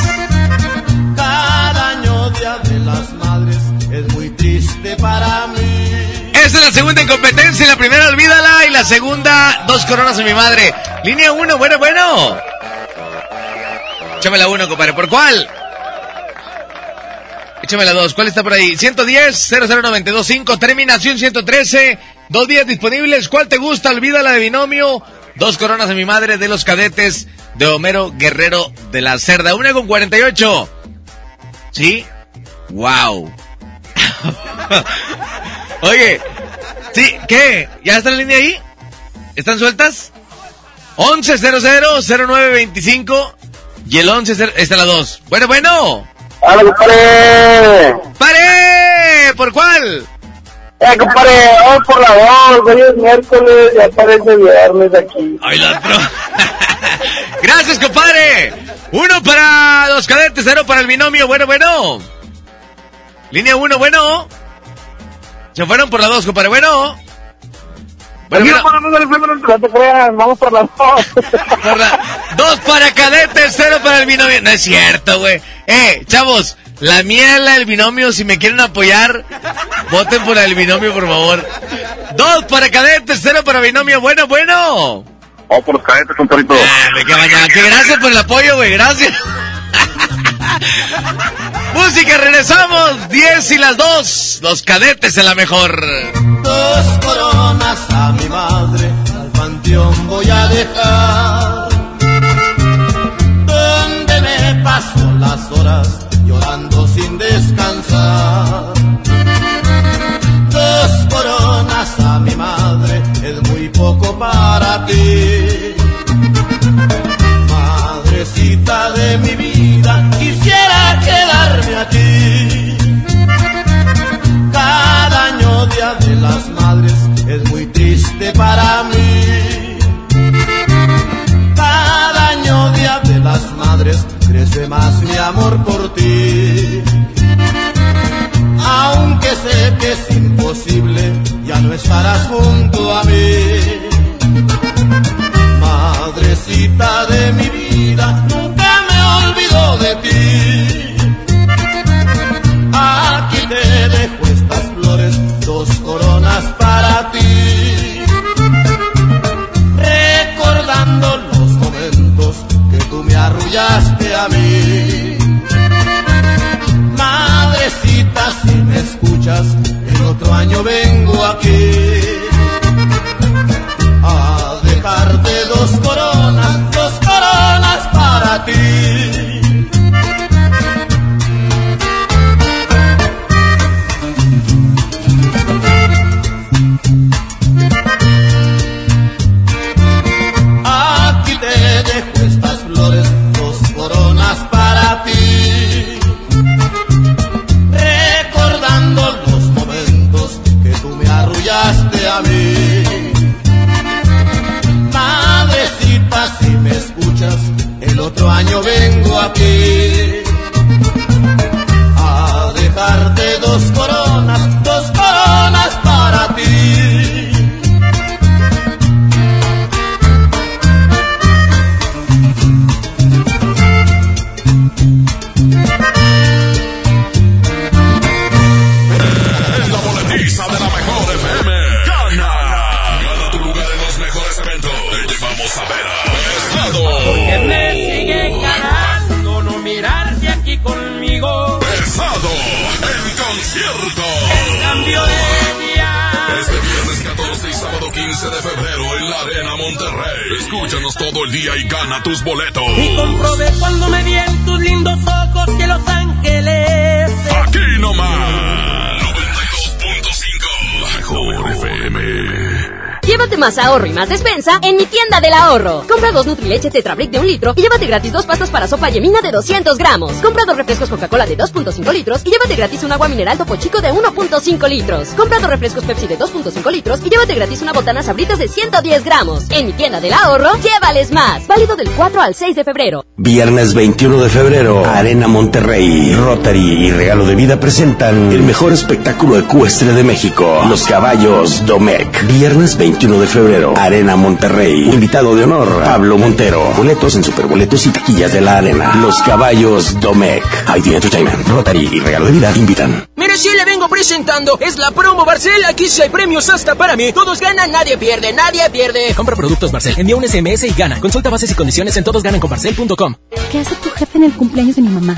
Cada año día de las madres es muy triste para mí. Esa es la segunda incompetencia la primera olvídala y la segunda dos coronas a mi madre. Línea 1, bueno, bueno. Échame la 1, compadre. ¿Por cuál? Échame la 2. ¿Cuál está por ahí? 110 00925 terminación 113. Dos días disponibles. ¿Cuál te gusta? Olvídala de binomio. Dos coronas a mi madre de los cadetes de Homero Guerrero de la Cerda. Una con 48. ¿Sí? Wow. *laughs* Oye, sí, ¿qué? ¿Ya está la línea ahí? ¿Están sueltas? 11000925 y el 11 está la 2. Bueno, bueno. ¡Hola, compadre! ¡Pare! ¿Por cuál? Eh, compadre, vamos por la dos, hoy es miércoles, ya parece viernes aquí. Ay, la otro. *laughs* Gracias, compadre. Uno para los cadetes, cero para el binomio. Bueno, bueno. Línea 1, bueno. Se fueron por la 2, compadre. Bueno. Bueno, no, te creas, vamos por la dos. *laughs* Por la- Dos para cadetes, cero para el binomio. No es cierto, güey. Eh, chavos, la miel, el binomio, si me quieren apoyar, voten por el binomio, por favor. Dos para cadetes, cero para binomio. Bueno, bueno. Vamos por los cadetes, compadrito. Ah, me queda mañana. Que gracias por el apoyo, güey. Gracias. *laughs* Música, regresamos. 10 y las 2. Los cadetes en la mejor. Dos coronas a madre, al panteón voy a dejar. Donde me paso las horas llorando sin descansar. Dos coronas a mi madre, es muy poco para ti. Madrecita de mi vida, quisiera quedarme aquí. Cada año día de las madres para mí. Cada año día de las madres crece más mi amor por ti. Aunque sé que es imposible, ya no estarás junto a mí. Madrecita de mi vida, nunca me olvido de ti. Aquí te dejo estas flores, dos coronas para ti. El otro año vengo aquí. Febrero en la Arena Monterrey. Escúchanos todo el día y gana tus boletos. Y comprobé cuando me vi en tus lindos ojos que Los Ángeles. Aquí nomás. 92.5. Mejor FM. Llévate más ahorro y más despensa en mi tienda del ahorro. Compra dos Nutrileche Tetrabric de un litro y llévate gratis dos pastas para sopa yemina de 200 gramos. Compra dos refrescos Coca-Cola de 2.5 litros y llévate gratis un agua mineral Topo Chico de 1.5 litros. Compra dos refrescos Pepsi de 2.5 litros y llévate gratis una botana Sabritas de 110 gramos. En mi tienda del ahorro, llévales más. Válido del 4 al 6 de febrero. Viernes 21 de febrero, Arena Monterrey, Rotary y Regalo de Vida presentan el mejor espectáculo ecuestre de México, Los Caballos Domec. Viernes 21 de febrero, Arena Monterrey. Invitado de honor, Pablo Montero. Boletos en superboletos y taquillas de la arena. Los Caballos Domec. ID Entertainment, Rotary y Regalo de Vida invitan. Mire, si le vengo presentando. Es la promo Barcel. Aquí sí hay premios hasta para mí. Todos ganan, nadie pierde, nadie pierde. Compra productos Barcel. Envía un SMS y gana. Consulta bases y condiciones en todosgananconbarcel.com. ¿Qué hace tu jefe en el cumpleaños de mi mamá?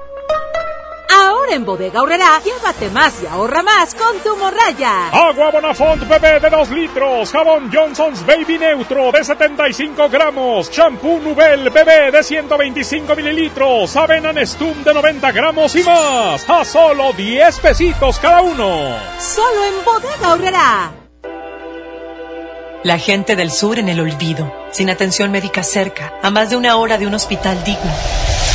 Ahora en Bodega Aurrera, llévate más y ahorra más con tu morraya. Agua Bonafont bebé de 2 litros, jabón Johnson's Baby Neutro de 75 gramos, shampoo Nubel bebé de 125 mililitros, avena Nestum de 90 gramos y más, a solo 10 pesitos cada uno. Solo en Bodega Aurrera. La gente del sur en el olvido, sin atención médica cerca, a más de una hora de un hospital digno.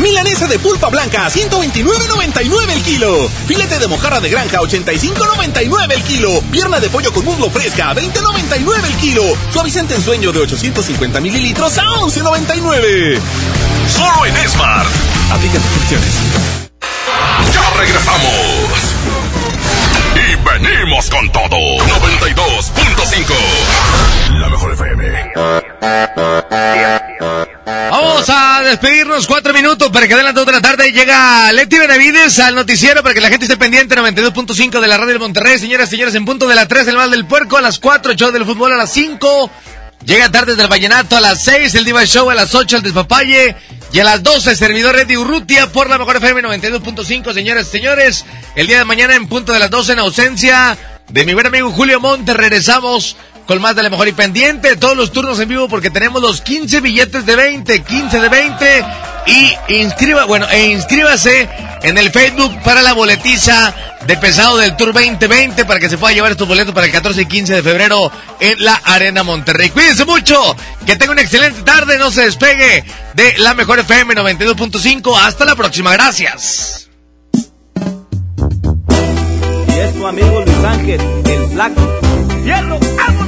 Milanesa de pulpa blanca a 129.99 el kilo. Filete de mojarra de granja a 85.99 el kilo. Pierna de pollo con muslo fresca a 20.99 el kilo. Suavizante en sueño de 850 mililitros a 11.99. Solo en Smart. Aplica restricciones. Ya regresamos. Venimos con todo. 92.5. La mejor FM. Vamos a despedirnos cuatro minutos para que den las dos de la tarde. Llega Leti Benavides al noticiero para que la gente esté pendiente. 92.5 de la radio del Monterrey. Señoras y señores, en punto de las 3 el mal del puerco. A las 4 show del fútbol a las 5. Llega tarde del vallenato a las 6. El Diva Show a las 8 el despapalle. Y a las 12 servidor Eddie Urrutia por la mejor FM 92.5. Señoras y señores, el día de mañana en punto de las 12 en ausencia de mi buen amigo Julio Monte regresamos con más de la mejor y pendiente, todos los turnos en vivo porque tenemos los 15 billetes de 20, 15 de 20 y inscriba, bueno, e inscríbase en el Facebook para la boletiza de pesado del Tour 2020 para que se pueda llevar estos boletos para el 14 y 15 de febrero en la Arena Monterrey. Cuídense mucho, que tenga una excelente tarde, no se despegue de la mejor FM 92.5. Hasta la próxima, gracias. Y es tu amigo Luis Ángel, el flaco. ¡Hierro! ¡Vámonos,